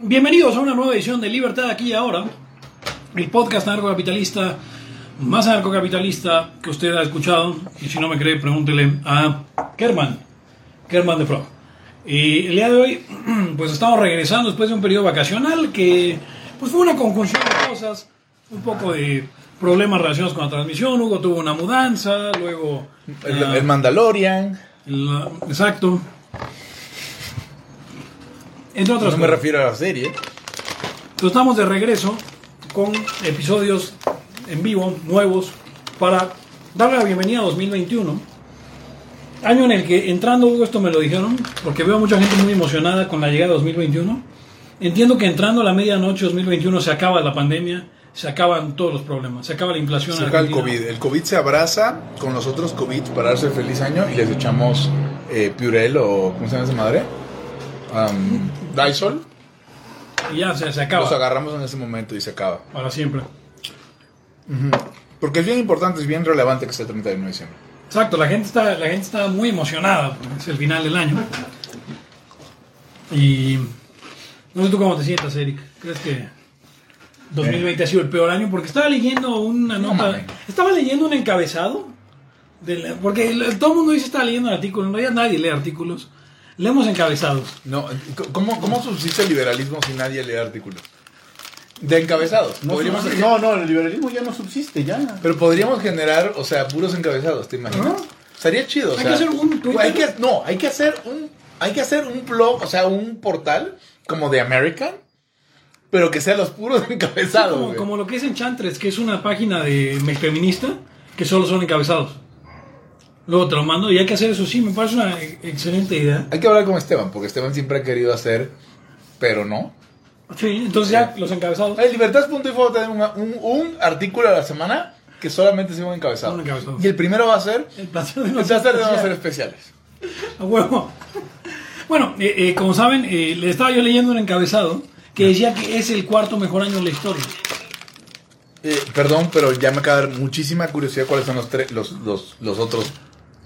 Bienvenidos a una nueva edición de Libertad aquí y ahora, el podcast anarcocapitalista más anarcocapitalista que usted ha escuchado. Y si no me cree, pregúntele a Kerman, Kerman de Pro. Y el día de hoy, pues estamos regresando después de un periodo vacacional que pues fue una conjunción de cosas, un poco de problemas relacionados con la transmisión. Hugo tuvo una mudanza, luego. El, ah, el Mandalorian. exacto. Entre otras No me refiero a la serie. Entonces estamos de regreso con episodios en vivo, nuevos, para darle la bienvenida a 2021. Año en el que entrando, Hugo, esto me lo dijeron, porque veo a mucha gente muy emocionada con la llegada de 2021. Entiendo que entrando a la medianoche 2021 se acaba la pandemia, se acaban todos los problemas, se acaba la inflación. Se acaba el. COVID. El COVID se abraza con los otros COVID para darse feliz año y les echamos eh, Purell o ¿cómo se llama esa madre? Um. Y ya se, se acaba Los agarramos en ese momento y se acaba. para siempre. Porque es bien importante, es bien relevante que sea el 31 de diciembre. Exacto, la gente está, la gente está muy emocionada, es el final del año. Y no sé tú cómo te sientas, Eric. ¿Crees que 2020 ha sido el peor año? Porque estaba leyendo una No nota, estaba leyendo un encabezado, de la- porque todo el mundo dice estaba leyendo el artículo, en realidad nadie lee artículos, leemos encabezados. No, ¿cómo, cómo subsiste el liberalismo si nadie lee artículos? De encabezados. No, podríamos, subsiste- no, no, el liberalismo ya no subsiste, ya. Pero podríamos generar, o sea, puros encabezados, ¿te imaginas? Estaría chido, o Hay sea, que hacer un Twitter. hay que- no, hay que hacer un hay que hacer un blog, o sea, un portal como de American, pero que sea los puros encabezados. como, como lo que es Enchantress, que es una página de feminista que solo son encabezados. Luego te lo mando y hay que hacer eso, sí, me parece una excelente idea. Hay que hablar con Esteban, porque Esteban siempre ha querido hacer, pero no. Sí, entonces ya los encabezados. El Libertad.info va a tener una- un, un artículo a la semana que solamente sea un encabezado. Un encabezado. Y el primero va a ser El placer de el no placer de no ser ser especiales. A huevo. Bueno, eh, eh, como saben, eh, le estaba yo leyendo un encabezado que decía que es el cuarto mejor año de la historia. Eh, perdón, pero ya me acaba de dar muchísima curiosidad cuáles son los, tres los, los, los otros.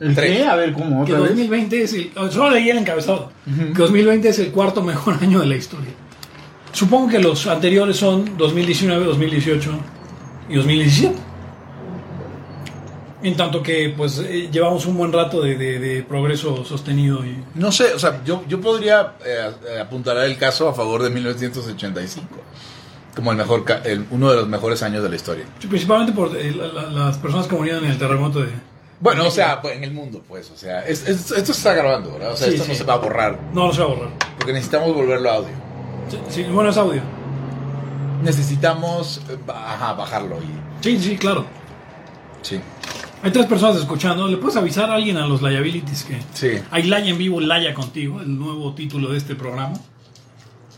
¿El Tres. qué? A ver, ¿cómo? Que ¿Otra vez? 2020 es el. Solo leí el encabezado. Que 2020 es el cuarto mejor año de la historia. Supongo que los anteriores son 2019, 2018 y 2017. En tanto que, pues, eh, llevamos un buen rato de, de- de progreso sostenido y. No sé, o sea, yo, yo podría eh, apuntar el caso a favor de 1985 como el mejor, ca- el- uno de los mejores años de la historia. Sí, Principalmente por eh, la- la- las personas que murieron en el terremoto de. Bueno, o sea, pues, en el mundo, pues, o sea, es- es- esto se está grabando, ¿verdad? O sea, Sí, esto sí. no se va a borrar, No, no se va a borrar. porque necesitamos volverlo a audio. Sí, sí, bueno, es audio. Necesitamos, eh, ajá, bajarlo y, Sí, sí, claro. sí, Hay tres personas escuchando. ¿Le puedes avisar a alguien a los liabilities que sí. hay Laya en vivo, Laya contigo? El nuevo título de este programa.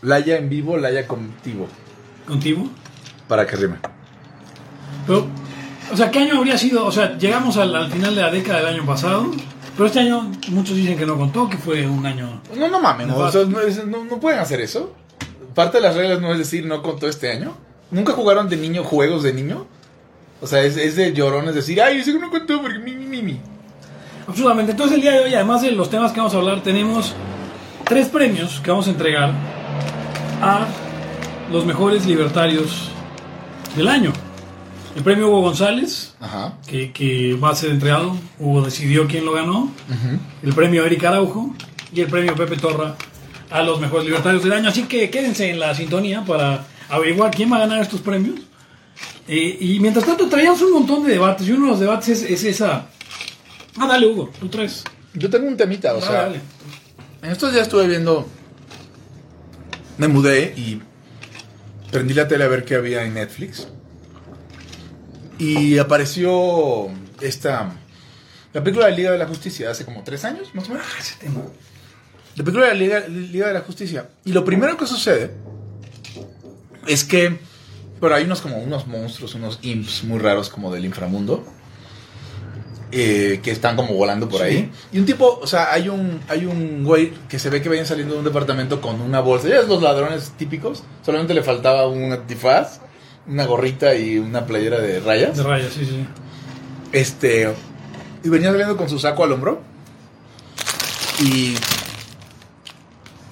Laya en vivo, Laya contigo, Contigo. para que rime. Pero, o sea, ¿qué año habría sido? O sea, llegamos al, al final de la década del año pasado. Pero este año muchos dicen que no contó, que fue un año... No, no mames, no, o sea, no, es- no- no pueden hacer eso. Parte de las reglas no es decir no contó este año. ¿Nunca jugaron de niño juegos de niño? O sea, es, es de llorones decir, ay, ese no contó porque mi, mi, mi, mi. Absolutamente. Entonces el día de hoy, además de los temas que vamos a hablar, tenemos tres premios que vamos a entregar a los mejores libertarios del año. El premio Hugo González, Ajá. que, que va a ser entregado. Hugo decidió quién lo ganó. El premio Eric Araujo y el premio Pepe Torra a los mejores libertarios del año. Así que quédense en la sintonía para averiguar quién va a ganar estos premios. Eh, y mientras tanto traíamos un montón de debates y uno de los debates es, es esa... Ah, dale Hugo, tú traes. Yo tengo un temita, o Ah, sea, dale. en estos días estuve viendo, me mudé y prendí la tele a ver qué había en Netflix. Y apareció esta, la película de Liga de la Justicia, hace como tres años, más o menos. Ah, ese tema. La película de la Liga, Liga de la Justicia. Y lo primero que sucede es que, pero hay unos como unos monstruos, unos imps muy raros como del inframundo. eh, que están como volando por ahí. Y un tipo, o sea, hay un, hay un güey que se ve que viene saliendo de un departamento con una bolsa. Ya es los ladrones típicos. Solamente le faltaba un antifaz, una gorrita y una playera de rayas. De rayas, sí, sí. Este. Y venía saliendo con su saco al hombro. Y.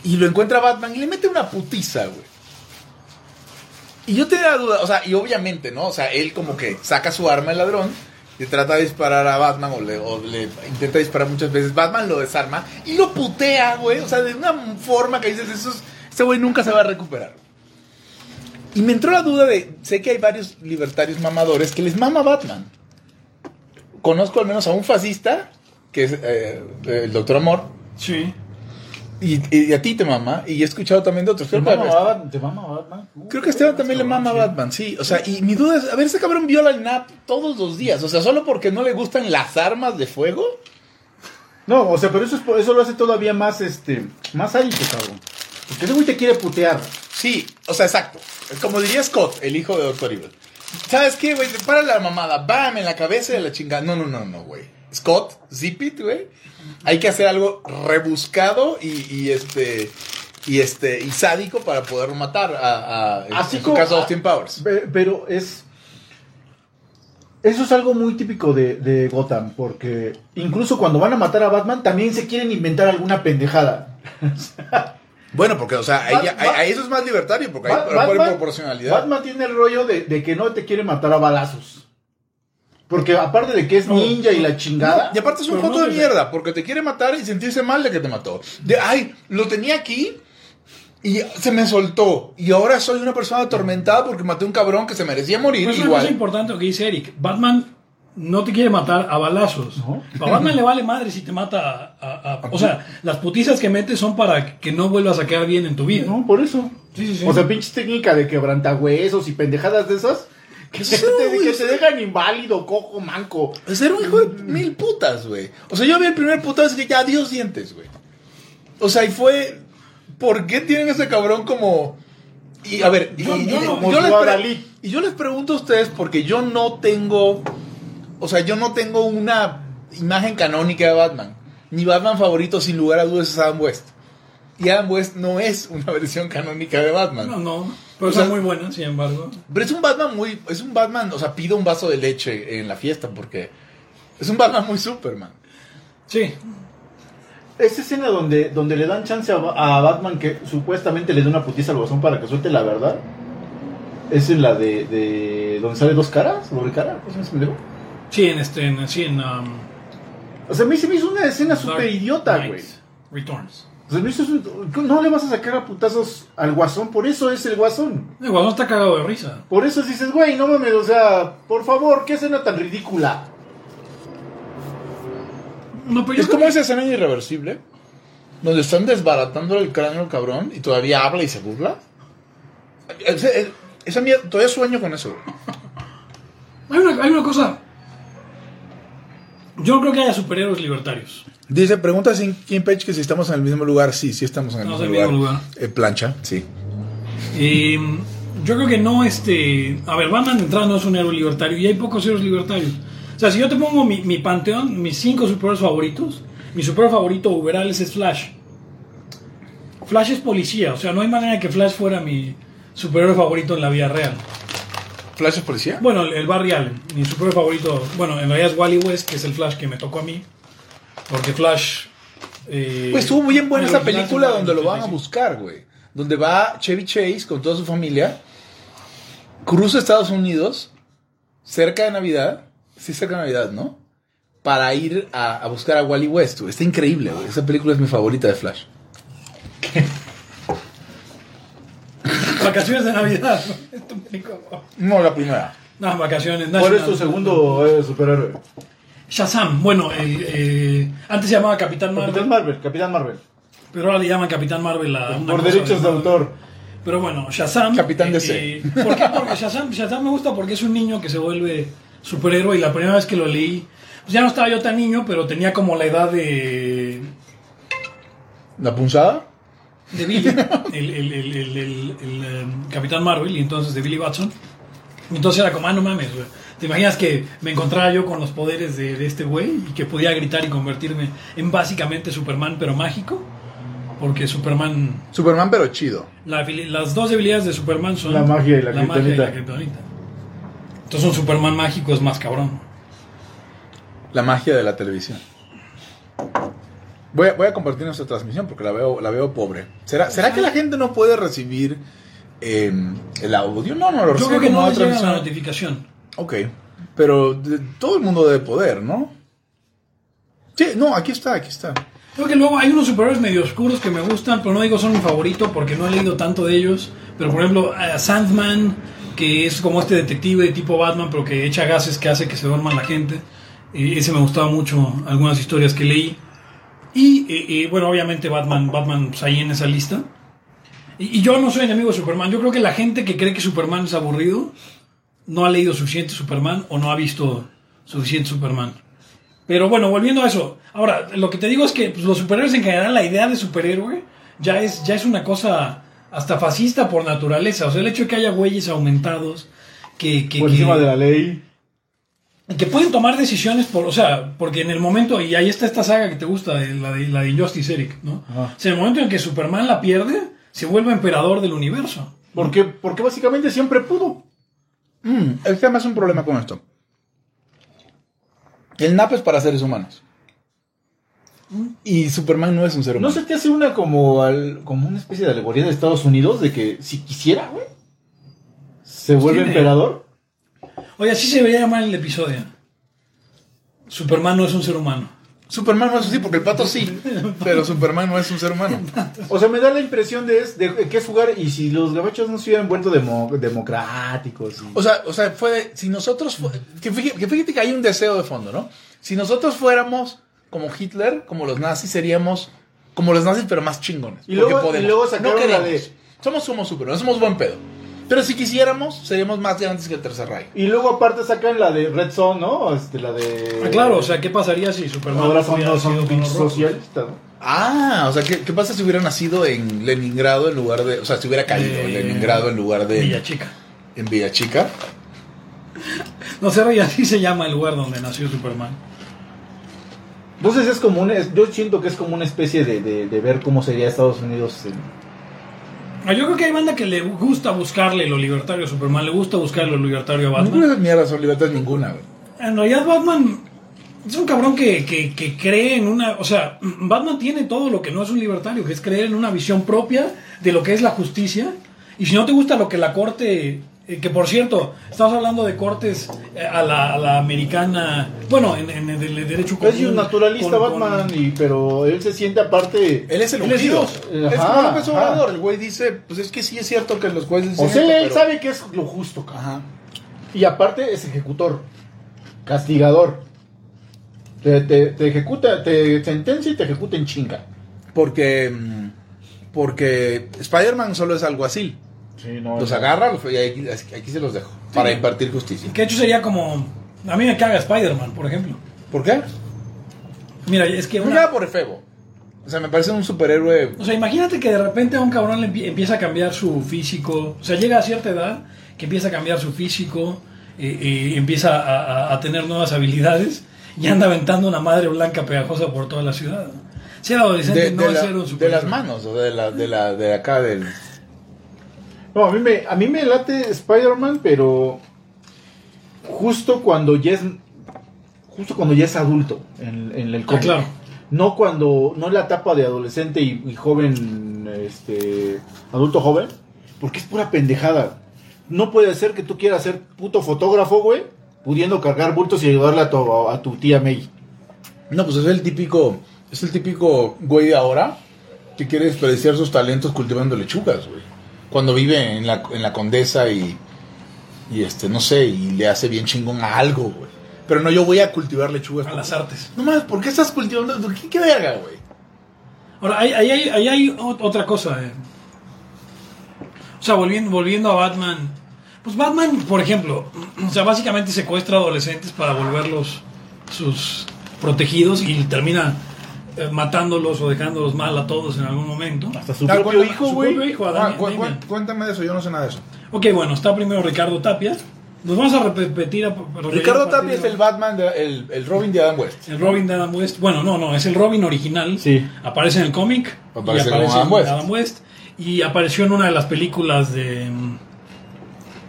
Y lo encuentra Batman y le mete una putiza, güey. Y yo tenía la duda, o sea, y obviamente, ¿no? O sea, él como que saca su arma el ladrón y trata de disparar a Batman o le, o le intenta disparar muchas veces. Batman lo desarma y lo putea, güey. O sea, de una forma que dices, eso es- este güey nunca se va a recuperar. Y me entró la duda de, sé que hay varios libertarios mamadores que les mama Batman. Conozco al menos a un fascista, que es eh, el Doctor Amor, Sí. y, y a ti te mama, y he escuchado también de otros. ¿Te Creo que, mama Batman? ¿Te mama Batman? creo que a Esteban también le mama a Batman, sí. O sea, y mi duda es, a ver, ese cabrón viola el NAP todos los días. O sea, solo porque no le gustan las armas de fuego. No, o sea, pero eso, es, por- eso lo hace todavía más, este, más sádico, cabrón. Porque ese güey te quiere putear. Sí, o sea, exacto. Como diría Scott, el hijo de Doctor Evil. ¿Sabes qué, güey? Para la mamada, bam, en la cabeza de la chingada. No, no, no, no, güey. Scott, zip it, güey. Hay que hacer algo rebuscado y, y este y este y sádico para poder matar a, a Así en como- caso Austin Powers. Pe- Pero es. Eso es algo muy típico de, de Gotham, porque incluso cuando van a matar a Batman también se quieren inventar alguna pendejada. Bueno, porque, o sea, ahí, Bat- ya- ahí- Bat- ahí eso es más libertario, porque hay por proporcionalidad. Batman tiene el rollo de, de que no te quiere matar a balazos. Porque aparte de que es No, ninja y la chingada. Y aparte es un foto no de mierda, porque te quiere matar y sentirse mal de que te mató. De, ay, lo tenía aquí y se me soltó. Y ahora soy una persona atormentada porque maté a un cabrón que se merecía morir Pero es una cosa igual. importante lo que dice Eric. Batman no te quiere matar a balazos. No. A Batman le vale madre si te mata a, a- a- O sea, las putizas que metes son para que no vuelvas a quedar bien en tu vida. No, por eso. Sí, sí, sí. O sea, pinches técnica de quebrantahuesos y pendejadas de esas. Que, Sí, te, güey, que sí. te dejan inválido, cojo, manco. Ser un hijo de mil putas, güey. O sea, yo vi el primer putazo y dije, ya, adiós dientes, güey. O sea, y fue... ¿Por qué tienen ese cabrón como... Y a ver, y, Yo- y- yo y- no- como yo les su pre- Adalid. y yo les pregunto a ustedes porque yo no tengo... O sea, yo no tengo una imagen canónica de Batman. Mi Batman favorito, sin lugar a dudas, es Adam West. Y Adam West no es una versión canónica de Batman. No, no. Pero O sea- son muy buenas, sin embargo. Pero es un Batman muy. Es un Batman. O sea, pido un vaso de leche en la fiesta porque. Es un Batman muy Superman. Sí. Esa escena donde, donde le dan chance a, Ba- a Batman que supuestamente le dé una putiza al bozón para que suelte la verdad. Es en la de, de donde sale dos caras, doble cara, ¿cómo se llama ese pendejo? Sí, en este. En, sí, en. um, O sea, a mí se me hizo una escena súper idiota, güey. Returns. O sea, me hizo no le vas a sacar a putazos al guasón, por eso es el guasón. El guasón está cagado de risa. Por eso dices, güey, no mames, o sea, por favor, qué escena tan ridícula. No, pero yo Es creo como que- esa escena irreversible. Donde están desbaratando el cráneo al cabrón y todavía habla y se burla. Ese- eh, Esa mierda. Todavía sueño con eso, güey. Hay una, hay una cosa. Yo no creo que haya superhéroes libertarios. Dice, pregunta sin Kim Page que si estamos en el mismo lugar. Sí, sí estamos en el mismo en el lugar. mismo lugar. Eh, plancha, sí. Eh, yo creo que no, este. A ver, Batman de entrada no es un héroe libertario y hay pocos héroes libertarios. O sea, si yo te pongo mi, mi panteón, mis cinco superhéroes favoritos, mi superhéroe favorito Uberales es Flash. Flash es policía, o sea, no hay manera que Flash fuera mi superhéroe favorito en la vida real. ¿Flash es policía? Bueno, el, Barry Allen, mi superhéroe favorito, bueno, en realidad es Wally West, que es el Flash que me tocó a mí. Porque Flash. eh, Pues estuvo muy bien buena esa película donde lo van a 85. buscar, güey. Donde va Chevy Chase con toda su familia, cruza Estados Unidos, cerca de Navidad, sí, cerca de Navidad, ¿no? Para ir a, a buscar a Wally West, güey. Está increíble, güey. Esa película es mi favorita de Flash. Vacaciones de Navidad. Esto me dijo, No, la primera. No, vacaciones. ¿Cuál es tu segundo eh, superhéroe? Shazam. Bueno, el, eh, antes se llamaba Capitán Marvel, Capitán Marvel, Capitán Marvel. pero ahora le llaman Capitán Marvel a una Por cosa derechos de autor. Pero bueno, Shazam. Capitán eh, DC. eh, ¿Por qué? Porque Shazam, Shazam me gusta porque es un niño que se vuelve superhéroe y la primera vez que lo leí, pues ya no estaba yo tan niño, pero tenía como la edad de, ¿La punzada? De Billy, el, el- el- el- el- el, eh, Capitán Marvel, y entonces de Billy Watson. Entonces era como, ah, no mames, güey. ¿Te imaginas que me encontrara yo con los poderes de, de este güey y que podía gritar y convertirme en básicamente Superman, pero mágico? Porque Superman, Superman, pero chido. la las dos debilidades de Superman son La magia y la magia y la kriptonita. Entonces un Superman mágico es más cabrón. La magia de la televisión. Voy a, voy a compartir nuestra transmisión porque la veo, la veo pobre. ¿Será, ¿Será que la gente no puede recibir eh, el audio. No, no, lo Yo recibe creo que no llega la notificación. Ok, pero de- todo el mundo debe poder, ¿no? Sí, no, aquí está, aquí está. Creo que luego hay unos superhéroes medio oscuros que me gustan, pero no digo son mi favorito porque no he leído tanto de ellos. Pero por ejemplo, Sandman, que es como este detective de tipo Batman, pero que echa gases que hace que se duerman la gente. Eh, ese me gustaba mucho, algunas historias que leí. Y eh, eh, bueno, obviamente Batman, Batman pues, ahí en esa lista. Y, y yo no soy enemigo de Superman. Yo creo que la gente que cree que Superman es aburrido no ha leído suficiente Superman o no ha visto suficiente Superman. Pero bueno, volviendo a eso. Ahora, lo que te digo es que pues, los superhéroes en general, la idea de superhéroe ya es, ya es una cosa hasta fascista por naturaleza. O sea, el hecho de que haya güeyes aumentados que, que, Por que- encima de la ley. Que pueden tomar decisiones por, o sea, porque en el momento, y ahí está esta saga que te gusta, de, la, de, la de Injustice Eric, ¿no? Ajá. O sea, en el momento en que Superman la pierde, se vuelve emperador del universo. Porque, porque básicamente siempre pudo. Mm, el tema es un problema con esto. El NAP es para seres humanos. Y Superman no es un ser ¿No humano. se te hace una como, al- como una especie de alegoría de Estados Unidos de que si quisiera, güey, se vuelve Tiene- emperador? Oye, así se debería llamar el episodio. Superman no es un ser humano. Superman no es así, porque el pato sí. Pero Superman no es un ser humano. O sea, me da la impresión de, es- de que es jugar y si los gabachos no se hubieran vuelto demo- democráticos. y- O sea, o sea, fue de- si nosotros que fíjate, que fíjate que hay un deseo de fondo, ¿no? Si nosotros fuéramos como Hitler, como los nazis, seríamos como los nazis, pero más chingones. Y luego- y luego sacaron no la de- Somos, somos super, no somos buen pedo. Pero si quisiéramos, seríamos más grandes que el Tercer Reich. Y luego aparte sacan la de Red Zone, ¿no? Este, la de... Ah, claro, o sea, ¿qué pasaría si Superman Ahora son, hubiera no son socialistas, ¿no? Ah, o sea, ¿qué, qué pasa si hubiera nacido en Leningrado en lugar de. O sea, si hubiera caído en Eh, Leningrado en lugar de. Villa Chica. En Villachica. No sé, Rey, así se llama el lugar donde nació Superman. Entonces es como es- yo siento que es como una especie de, de, de ver cómo sería Estados Unidos en- Yo creo que hay banda que le gusta buscarle lo libertario a Superman, le gusta buscarle lo libertario a Batman. esas mierdas son libertades ninguna, güey. En realidad Batman es un cabrón que, que, que cree en una... O sea, Batman tiene todo lo que no es un libertario, que es creer en una visión propia de lo que es la justicia. Y si no te gusta lo que la corte... eh, que por cierto, estamos hablando de cortes eh, a la, a la americana... Bueno, en, en el derecho Es común, un naturalista con- con- Batman, y, pero él se siente aparte... Él es el Él es ungido. Es Ajá, como López. Obrador. El güey dice, pues es que sí es cierto que los jueces O dicen sea, esto, él pero- sabe que es lo justo. Ajá. Y aparte es ejecutor, castigador. Te, te, te ejecuta, te sentencia y te ejecuta en chinga. Porque, porque Spider-Man solo es alguacil. Sí, no, Los agarra los- y aquí, aquí se los dejo. Para impartir justicia. Que de hecho sería como... A mí me caga Spider-Man, por ejemplo. ¿Por qué? Mira, es que... No una- ya por efebo. O sea, me parece un superhéroe. O sea, imagínate que de repente a un cabrón le empie- empieza a cambiar su físico. O sea, llega a cierta edad que empieza a cambiar su físico, eh, eh, empieza a, a- a tener nuevas habilidades y anda aventando una madre blanca pegajosa por toda la ciudad. Ser adolescente De, no de es la- ser un de superhéroe. las manos, o de la, de la, de acá del. No, a mí me, a mí me late Spider-Man, pero justo cuando ya es justo cuando ya es adulto en, en el Ah, cómic. claro. No cuando no en la etapa de adolescente y, y joven este adulto joven, porque es pura pendejada. No puede ser que tú quieras ser puto fotógrafo, güey, pudiendo cargar bultos y ayudarle a tu, a tu tía May. No, pues es el típico. Es el típico güey de ahora que quiere desperdiciar sus talentos cultivando lechugas, güey. Cuando vive en la, en la condesa y. Y este, no sé, y le hace bien chingón a algo, güey. Pero no, yo voy a cultivar lechugas. A las artes. No mames, ¿por qué estás cultivando? ¿Qué, qué verga, güey? Ahora, ahí, ahí hay, ahí hay ot- otra cosa. eh. O sea, volviendo, volviendo a Batman. Pues Batman, por ejemplo, o sea, básicamente secuestra adolescentes para volverlos sus protegidos y termina matándolos o dejándolos mal a todos en algún momento. Hasta su propio cuéntame, hijo, su güey. propio hijo, a Ah, cu- cu- cuéntame de eso, yo no sé nada de eso. Ok, bueno, está primero Ricardo Tapia. Nos vamos a repetir. a- Ricardo Tapia es el Batman, de- el, el Robin de Adam West. El Robin de Adam West. Bueno, no, no, es el Robin original. Sí. Aparece en el cómic. Aparece y como aparece Adam en West. Adam West. Y apareció en una de las películas de.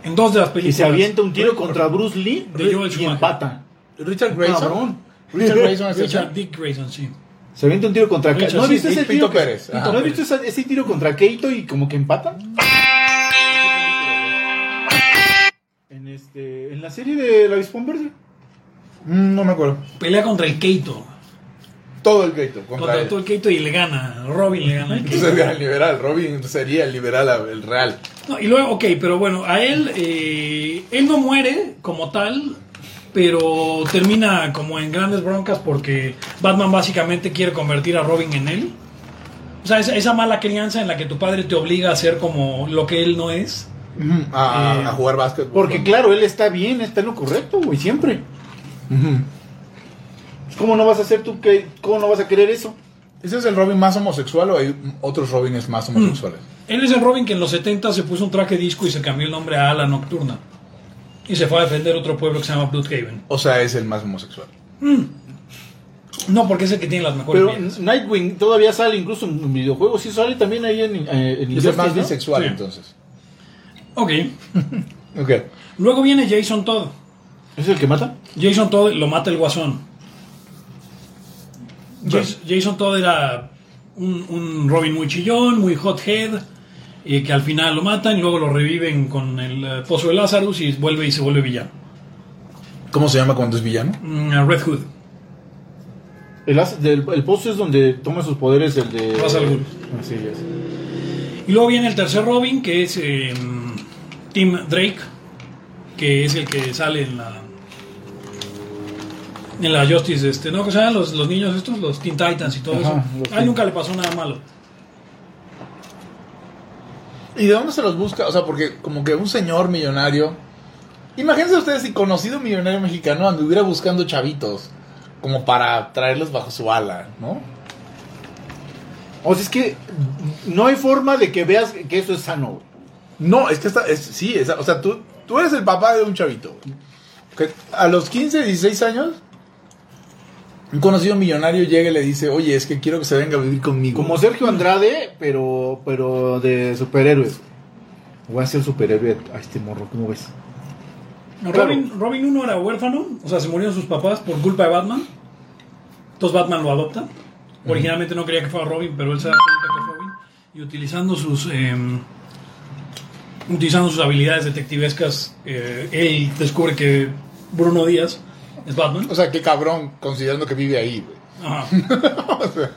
En dos de las Y películas. se avienta un tiro contra Bruce Lee De Joel y empata. Richard Grayson. Richard Grayson es Richard. Dick Grayson, sí. Se avienta un tiro contra Keito. ¿No, sí, viste ese tiro? ¿No viste ese, tiro contra Keito y como que empatan? En, este, en la serie de la Avispón Verde. Mm, no me acuerdo. Pelea contra el Keito. Todo el Keito. Contra todo el Keito y le gana. Robin le gana. el liberal. Robin sería el liberal, el real. No, y luego, ok, pero bueno, a él, eh, él no muere como tal, pero termina como en grandes broncas porque Batman básicamente quiere convertir a Robin en él. O sea, esa, esa mala crianza en la que tu padre te obliga a ser como lo que él no es. A, Eh, a jugar básquet. Porque claro, él está bien, está en lo correcto, güey, siempre. ¿Cómo no vas a hacer tú que, cómo no vas a querer eso? ¿Ese es el Robin más homosexual o hay otros Robins más homosexuales? Él es el Robin que en los 70 se puso un traje disco y se cambió el nombre a Ala Nocturna. Y se fue a defender otro pueblo que se llama Bloodhaven. O sea, es el más homosexual. No, porque es el que tiene las mejores Pero vidas. Nightwing todavía sale incluso en videojuegos, sí sale también ahí en, eh, en Es el más bisexual, Sí. entonces. Ok. Ok. Luego viene Jason Todd. ¿Es el que mata? Jason Todd lo mata el guasón. Jas- Jason Todd era un, un Robin muy chillón, muy hothead, y que al final lo matan y luego lo reviven con el eh, pozo de Lazarus y vuelve y se vuelve villano. ¿Cómo se llama cuando es villano? Mm, Red Hood. El, as- del, el post es donde toma sus poderes el de... Ra's al Ghul. Así es. Y luego viene el tercer Robin, que es eh, Tim Drake, que es el que sale en la en la Justice, este, ¿no? ¿Cómo se llaman los, los niños estos? Los Teen Titans y todo Ajá, eso. A nunca le pasó nada malo. ¿Y de dónde se los busca? O sea, porque como que un señor millonario. Imagínense ustedes si conocido millonario mexicano anduviera buscando chavitos. Como para traerlos bajo su ala, ¿no? O sea, es que no hay forma de que veas que eso es sano. No, es que está. es- sí, es- o sea, tú, tú eres el papá de un chavito. Que a los 15, 16 años. Un conocido millonario llega y le dice: Oye, es que quiero que se venga a vivir conmigo. Como Sergio Andrade, pero pero de superhéroes. Voy a ser superhéroe a este morro, ¿cómo ves? Robin, Robin 1 era huérfano, o sea, se murieron sus papás por culpa de Batman. Entonces Batman lo adopta. Originalmente no quería que fuera Robin, pero él se da cuenta que es Robin. Y utilizando sus eh, utilizando sus habilidades detectivescas, eh, él descubre que Bruno Díaz es Batman. O sea, qué cabrón, considerando que vive ahí, güey. Ajá. O sea,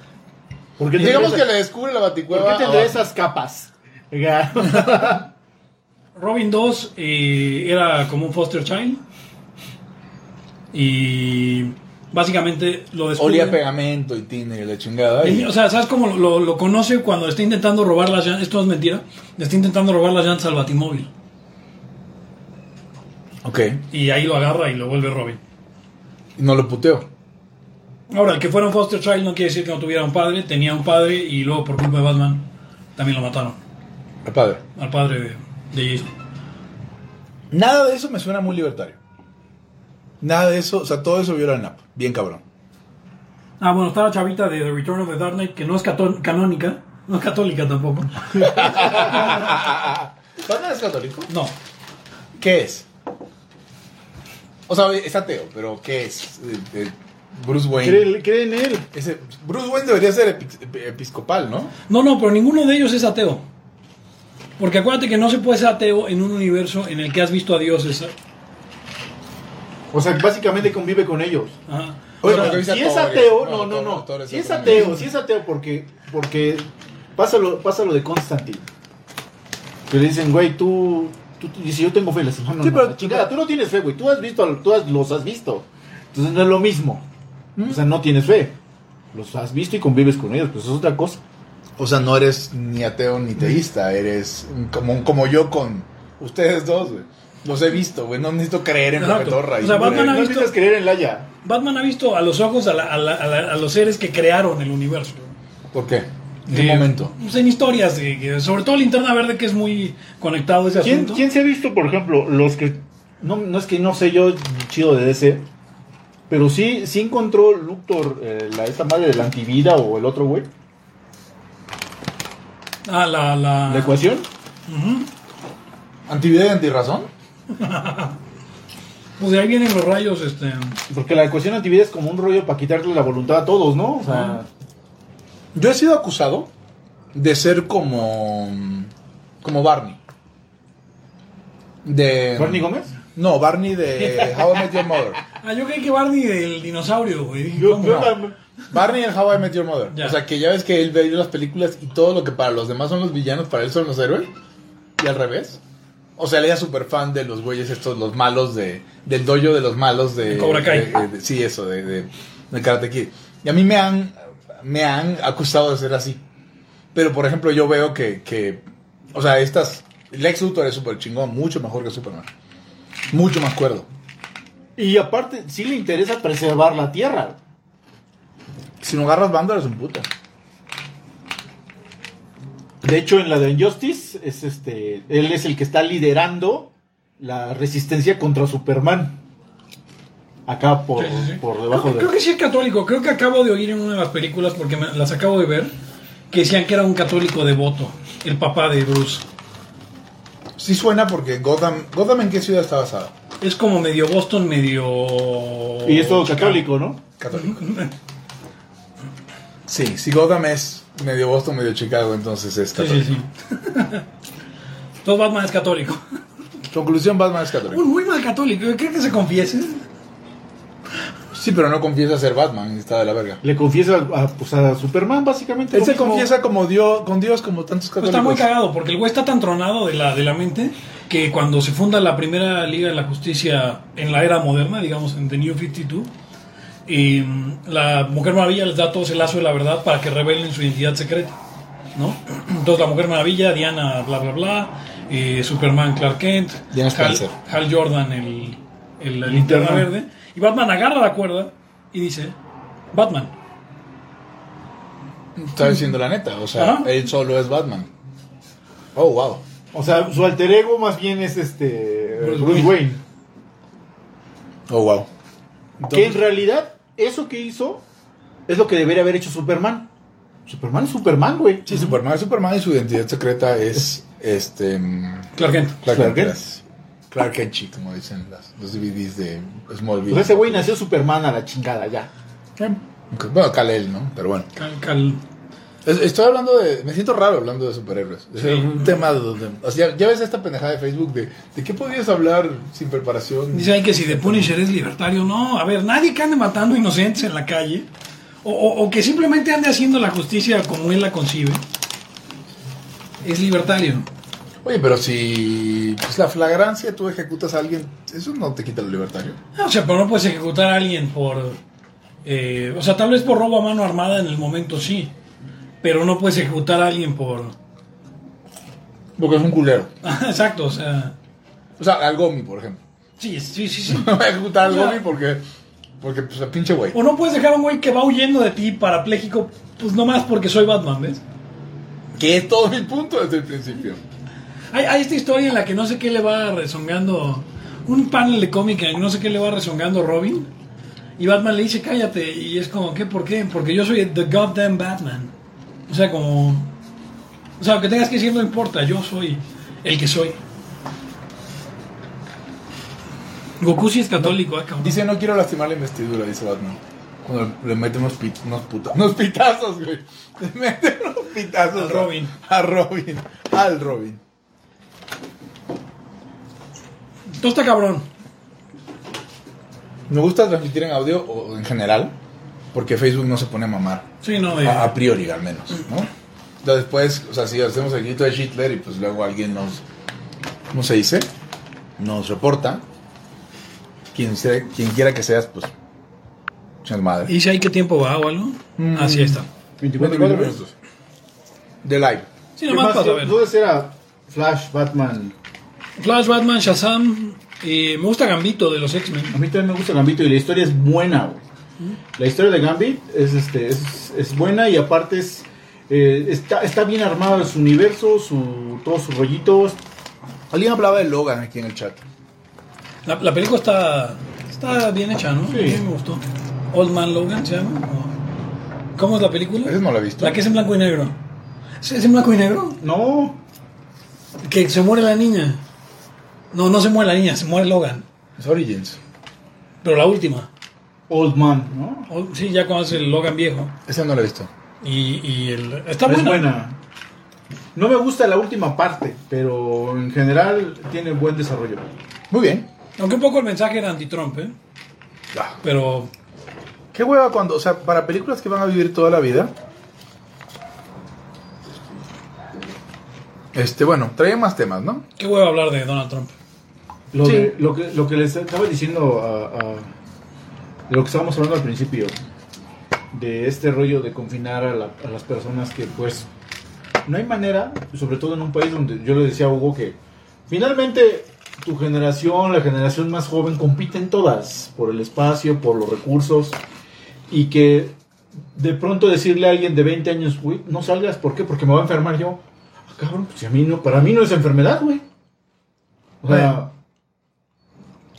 ¿Por qué digamos que le descubre la ¿por baticueva. qué tendría abajo. esas capas? Robin 2 eh, era como un foster child. Y básicamente lo descubre. Olía pegamento y tiene la chingada. Y- o sea, ¿sabes cómo lo, lo conoce cuando está intentando robar las llantas? Esto no es mentira. Le está intentando robar las llantas al batimóvil. Ok. Y ahí lo agarra y lo vuelve Robin. Y no lo puteo. Ahora, el que fuera un foster child no quiere decir que no tuviera un padre. Tenía un padre y luego por culpa de Batman también lo mataron. El padre. Al padre de, de Jason. Nada de eso me suena muy libertario. Nada de eso, o sea, todo eso viola el NAP. Bien cabrón. Ah, bueno, está la chavita de The Return of the Dark Knight, que no es cató- canónica. No es católica tampoco. ¿Batman es católico? No. ¿Qué es? O sea, es ateo, pero ¿qué es? Bruce Wayne. cree, cree en él. Ese- Bruce Wayne debería ser epi- epi- episcopal, ¿no? No, no, pero ninguno de ellos es ateo. Porque acuérdate que no se puede ser ateo en un universo en el que has visto a dioses. O sea, básicamente convive con ellos. Ajá. Oye, O sea, porque dice si es ateo, No, no, no, Si es ateo, si es ateo porque, porque pásalo, pásalo de Constantine. Que le dicen, güey, tú, tú, tú- dice, yo tengo fe. Le dicen, no, no, Sí, no, pero- la chingada, tú no tienes fe, güey. Tú has visto, tú has- los has visto. Entonces no es lo mismo. O sea, no tienes fe. Los has visto y convives con ellos, pues eso es otra cosa. O sea, no eres ni ateo ni teísta, eres como, como yo con ustedes dos, güey. Los he visto, güey. No necesito creer en Exacto. Pepetorra. O sea, Batman no ha visto- necesitas creer en Laia. Batman ha visto a los ojos a, la- a la- a la- a los seres que crearon el universo. ¿Por qué? ¿En qué Eh, momento? pues en historias, de- que- sobre todo Linterna Verde, que es muy conectado a ese ¿Quién, asunto. quién se ha visto, por ejemplo, los que... No, no es que no sé yo chido de DC, pero sí, sí encontró Luctor, eh, la, esta madre de la antivida o el otro güey, Ah, la. la... la ecuación. Ujú. ¿Antividad y antirrazón? Pues de ahí vienen los rayos, este. Porque la ecuación antivida es como un rollo para quitarle la voluntad a todos, ¿no? O sea, Yo he sido acusado de ser como. como Barney. De. Barney Gómez. No, Barney de How I Met Your Mother. Ah, yo creí que Barney del dinosaurio, güey. Yo- ¿Cómo? yo la- Barney en How I Met Your Mother. Ya. O sea, que ya ves que él ve las películas y todo lo que para los demás son los villanos, para él son los héroes. Y al revés. O sea, él era súper fan de los güeyes estos, los malos de... Del dojo de los malos de... De Cobra Kai. de- de- sí, eso, de, de, de Karate Kid. Y a mí me han... Me han acusado de ser así. Pero, por ejemplo, yo veo que... que o sea, estas... Lex Luthor es súper chingón, mucho mejor que Superman. Mucho más cuerdo. Y aparte, sí le interesa preservar la tierra. Si no agarras bando, eres un puto. De hecho, en la de Injustice, es este, él es el que está liderando la resistencia contra Superman. Acá por, Sí, sí, sí. por debajo creo, de... creo que sí es católico. Creo que acabo de oír en una de las películas, porque me- las acabo de ver, que decían que era un católico devoto, el papá de Bruce. Sí suena porque Gotham... ¿Gotham en qué ciudad está basada? Es como medio Boston, medio... Y es todo católico, ¿no? Católico. Sí, si Gotham es medio Boston, medio Chicago, entonces es Sí, católico. sí, sí. Todo Batman es católico. Conclusión, Batman es Muy, católico. muy mal católico. ¿Cree que se confiese? Sí, pero no confiesa ser Batman está de la verga. Le confiesa a, pues, a Superman, básicamente. Él se mismo. confiesa como Dios, con Dios como tantos Pues católicos. está muy cagado, porque el güey está tan tronado de la, de la mente que cuando se funda la primera Liga de la Justicia en la era moderna, digamos en The New 52, y mm, la Mujer Maravilla les da a todos el lazo de la verdad para que revelen su identidad secreta, ¿no? Entonces la Mujer Maravilla, Diana, bla, bla, bla, eh, Superman, Clark Kent, Diana Hal. Hal Jordan, el, el, linterna verde, y Batman agarra la cuerda y dice, Batman. Está diciendo la neta, o sea, él solo es Batman. Oh, wow. O sea, su alter ego más bien es este Bruce Bruce, Wayne. Wayne. Oh, wow. Que en realidad, eso que hizo es lo que debería haber hecho Superman. Superman es Superman, güey. Sí, Superman es Superman y su identidad secreta es este mm, Clark Kent. Clark Clark Kent. Clark Kent, como dicen las, los DVDs de Smallville. Pues ese güey nació Superman a la chingada ya. Ok, Bueno, Kal-El, ¿no? Pero bueno. Cal- cal- Es- Estoy hablando de. Me siento raro hablando de superhéroes. Es Sí. un tema donde. O sea, ya ves esta pendejada de Facebook de. ¿De qué podías hablar sin preparación? Dice ahí que si The Punisher es libertario, no. A ver, nadie que ande matando inocentes en la calle, o, o- o que simplemente ande haciendo la justicia como él la concibe, es libertario. Oye, pero si. Pues la flagrancia tú ejecutas a alguien. Eso no te quita lo libertario. Ah, O sea, pero no puedes ejecutar a alguien por... eh, o sea, tal vez por robo a mano armada en el momento sí, pero no puedes ejecutar a alguien por... Porque es un culero. Exacto, o sea... O sea, al Gomi, por ejemplo. Sí, sí, sí, sí. No voy a ejecutar al O sea- Gomi porque. Porque, pues, el pinche güey. O no puedes dejar a un güey que va huyendo de ti parapléjico, pues nomás porque soy Batman, ¿ves? Que es todo mi punto desde el principio. Hay, hay esta historia en la que no sé qué le va rezongando. Un panel de cómic en el que no sé qué le va rezongando Robin. Y Batman le dice, cállate. Y es como, ¿qué? ¿Por qué? Porque yo soy the goddamn Batman. O sea, como. O sea, lo que tengas que decir no importa. Yo soy el que soy. Goku sí es católico, ¿eh, cabrón? Dice, no quiero lastimar la investidura, dice Batman. Cuando le mete unos, pit, unos putas. Unos pitazos, güey. Le mete unos pitazos. Al Robin. A Robin. Al Robin. Todo está cabrón. Me gusta transmitir en audio o en general. Porque Facebook no se pone a mamar. Sí, no, de- A, a priori, al menos, ¿no? Entonces, después, o sea, si hacemos el grito de Hitler y pues luego alguien nos. ¿Cómo se dice? Nos reporta. Quien, sea- quien quiera que seas, pues. Chingas madre. ¿Y si hay qué tiempo va o algo? Mm. Así está. 24 20 minutos. minutos. De live. Sí, ¿Qué nomás más? para saber. ¿Dónde será Flash, Batman? Flash, Batman, Shazam. Y me gusta Gambito de los X-Men. A mí también me gusta Gambito y la historia es buena, güey. La historia de Gambit es, este, es, es buena y aparte es, eh, está, está bien armado su universo, su, todos sus rollitos. Alguien hablaba de Logan aquí en el chat. La, la película está, está bien hecha, ¿no? Sí. A mí me gustó. Old Man Logan se llama. ¿O- ¿Cómo es la película? Ese no lo he visto. La que es en blanco y negro. ¿Sí, ¿Es en blanco y negro? No, Que se muere la niña. No, no se muere la niña, se muere Logan. Es Origins. Pero la última. Old Man, ¿no? O- Sí, ya es el Logan viejo. Ese no lo he visto. Y, y el, está es buena. buena. No me gusta la última parte, pero en general tiene buen desarrollo. Muy bien. Aunque un poco el mensaje era anti-Trump, ¿eh? Ah, Pero Qué hueva cuando, o sea, para películas que van a vivir toda la vida. Este, bueno, traía más temas, ¿no? qué huevo hablar de Donald Trump. Lo, Sí. de- lo, que, lo que les estaba diciendo a, a- de lo que estábamos hablando al principio, de este rollo de confinar a, la- a las personas que pues no hay manera, sobre todo en un país donde yo le decía a Hugo que finalmente tu generación, la generación más joven, compiten todas por el espacio, por los recursos y que de pronto decirle a alguien de 20 años, güey, no salgas, ¿por qué? Porque me voy a enfermar yo. Ah, cabrón, pues si a mí no, para mí no es enfermedad, güey. O sea, Bueno.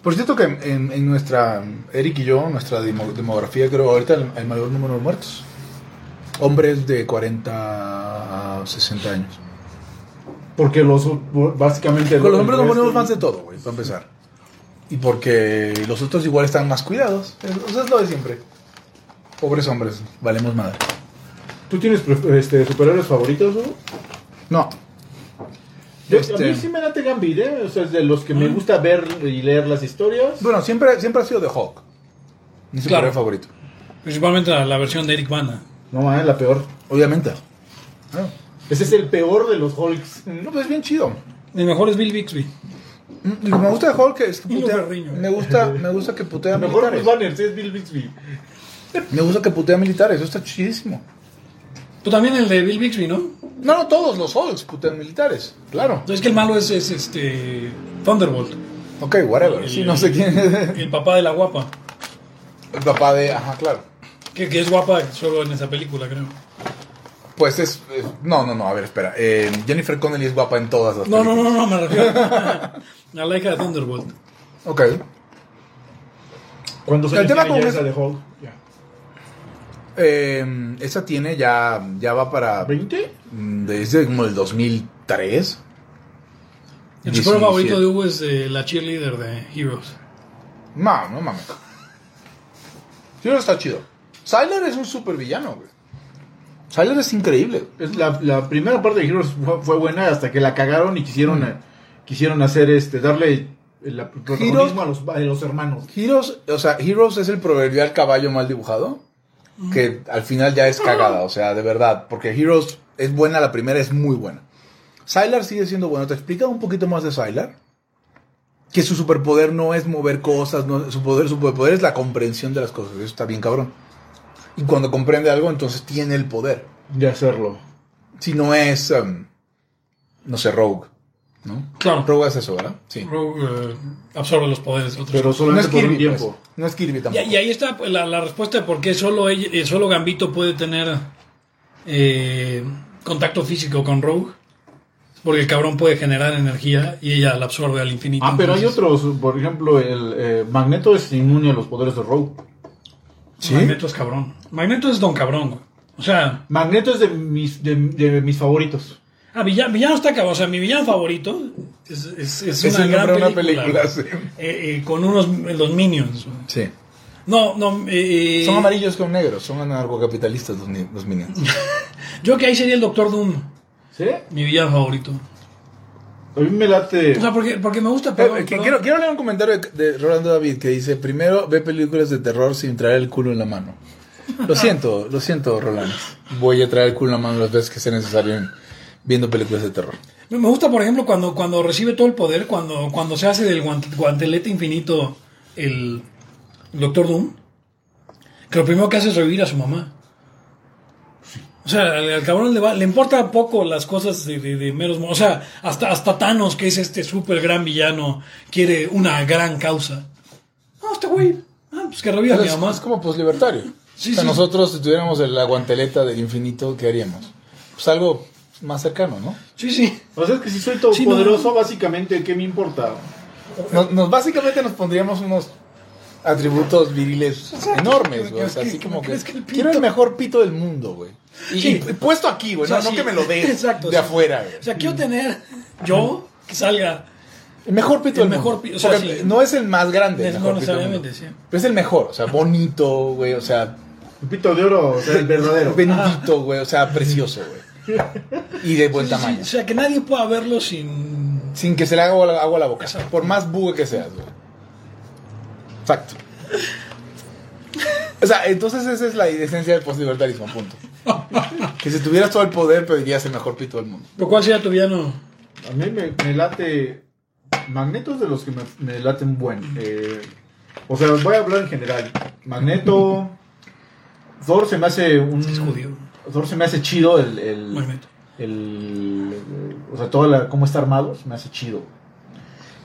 Por cierto que en, en nuestra, Eric y yo, nuestra demo- demografía, creo ahorita el, el mayor número de muertos. Hombres de 40 a 60 años. Porque los básicamente Con los hombres nos ponemos fans de todo, güey, para empezar. Y porque los otros igual están más cuidados. Eso es lo de siempre. Pobres hombres, valemos madre. ¿Tú tienes este, superhéroes favoritos? Hugo? No. Yo- Este- A mí sí me late Gambit, ¿eh? O sea, es de los que me gusta ver y leer las historias. Bueno, siempre, siempre ha sido de Hulk. Mi superhéroe Claro. favorito. Principalmente la, la versión de Eric Bana. No, es la peor. Obviamente. Ah, Ese es el peor de los Hulks. No, pues es bien chido. El mejor es Bill Bixby. Mm, Lo que me gusta de Hulk es que putea. Me gusta, me gusta que putea El mejor militares. Bruce Banner, sí, es Bill Bixby. Me gusta que putea militares, eso está chidísimo. Tú también el de Bill Bixby, ¿no? No, no, todos los Hulks putean militares. Claro. Es que el malo es, es este Thunderbolt, Ok, whatever. Sí, no sé quién es. el papá de la guapa. El papá de. Ajá, claro. Que, que es guapa solo en esa película, creo. Pues es. es- no, no, no, a ver, espera. Eh, Jennifer Connelly es guapa en todas las No, no, películas. no, no, me refiero a la hija de Thunderbolt. Ok. ¿Cuántos El años tema tiene ya con esa es- de Hulk? Ya. Eh, esa tiene ya. Ya va para. ¿20? Mm, Desde como el 2003. El superhéroe 17. favorito de Hugo es eh, la cheerleader de Heroes. No, no mames. Sí, está chido. Sylar es un super villano, güey. Sylar es increíble. Es la, la primera parte de Heroes fue, fue buena hasta que la cagaron y quisieron, eh, quisieron hacer este, darle el, el protagonismo a los, a los hermanos. Heroes, o sea, Heroes es el proverbial caballo mal dibujado. Que al final ya es cagada, o sea, de verdad. Porque Heroes es buena, la primera es muy buena. Sylar sigue siendo bueno. ¿Te explica un poquito más de Sylar? Que su superpoder no es mover cosas, no, su, poder, su superpoder es la comprensión de las cosas. Eso está bien cabrón. Y cuando comprende algo, entonces tiene el poder. De hacerlo. Si no es, em, no sé, Rogue. ¿no? Claro. Rogue es eso, ¿verdad? Sí. Rogue eh, absorbe los poderes de otros. Pero No solamente es por un Kirby, pues. tiempo. No es Kirby Y, tampoco. y ahí está la, la respuesta de por qué solo, ella- eh, solo Gambito puede tener eh, contacto físico con Rogue. Porque el cabrón puede generar energía y ella la absorbe al infinito. Ah, pero hay otros. Por ejemplo, el eh, Magneto es inmune a los poderes de Rogue. ¿Sí? Magneto es cabrón. Magneto es don cabrón, güey. O sea, Magneto es de mis, de, de mis favoritos. ah, villano, villano está cabrón. O sea, mi villano favorito es, es, es Es una gran película. una película, güey. sí. Eh, eh, con unos los Minions. güey. Sí. No, no. eh, Son amarillos con negros, son anarcocapitalistas los, los minions. Yo que ahí sería el Doctor Doom, ¿Sí? mi villano favorito. A mí me late. O sea, porque, porque me gusta. Eh, perdón, eh, que- perdón. quiero, quiero leer un comentario de, de Rolando David que dice, primero ve películas de terror sin traer el culo en la mano. Lo siento, lo siento, Rolando. Voy a traer el culo en la mano las veces que sea necesario en- viendo películas de terror. Me gusta, por ejemplo, cuando, cuando recibe todo el poder, cuando, cuando se hace del guant- guantelete infinito el Doctor Doom, que lo primero que hace es revivir a su mamá. O sea, al, al cabrón le, va- le importa poco las cosas de, de- de meros... O sea, hasta, hasta Thanos, que es este súper gran villano, quiere una gran causa. No, este güey, ah, pues que reviva a mi mamá. es como poslibertario. Sí, o sea, sí. nosotros si tuviéramos la guanteleta del infinito, ¿qué haríamos? Pues algo más cercano, ¿no? Sí, sí. O sea, es que si soy todo Sí, no. básicamente, ¿qué me importa? Nos, nos- básicamente nos pondríamos unos atributos viriles enormes, güey. O sea, ¿Qué- así como que crees que el pito? quiero el mejor pito del mundo, güey. Y, Sí. y puesto aquí, güey, O sea, no, no que me lo des Exacto, de sí. afuera, güey. O sea, quiero tener yo que salga... El mejor pito El del mejor mundo. pi- o sea, no es el más grande, el No mejor pito del mundo. necesariamente, sí. Pero es el mejor, o sea, bonito, güey, o sea, El pito de oro, o sea, el verdadero. bendito, güey, o sea, precioso, güey. Y de buen Sí, sí, tamaño. o sea, que nadie pueda verlo sin... Sin que se le haga agua, agua a la boca. Exacto. Por más bugue que seas, güey. Exacto. O sea, entonces esa es la esencia del postlibertarismo, punto. Que si tuvieras todo el poder, pedirías el mejor pito del mundo. ¿Pero cuál sería tu villano? A mí me, me late. Magnetos de los que me, me laten buen. Eh, o sea, voy a hablar en general. Magneto. Thor se me hace un. Es judío. Thor se me hace chido el. el, Magneto. el- o sea, toda la, cómo está armado, se me hace chido.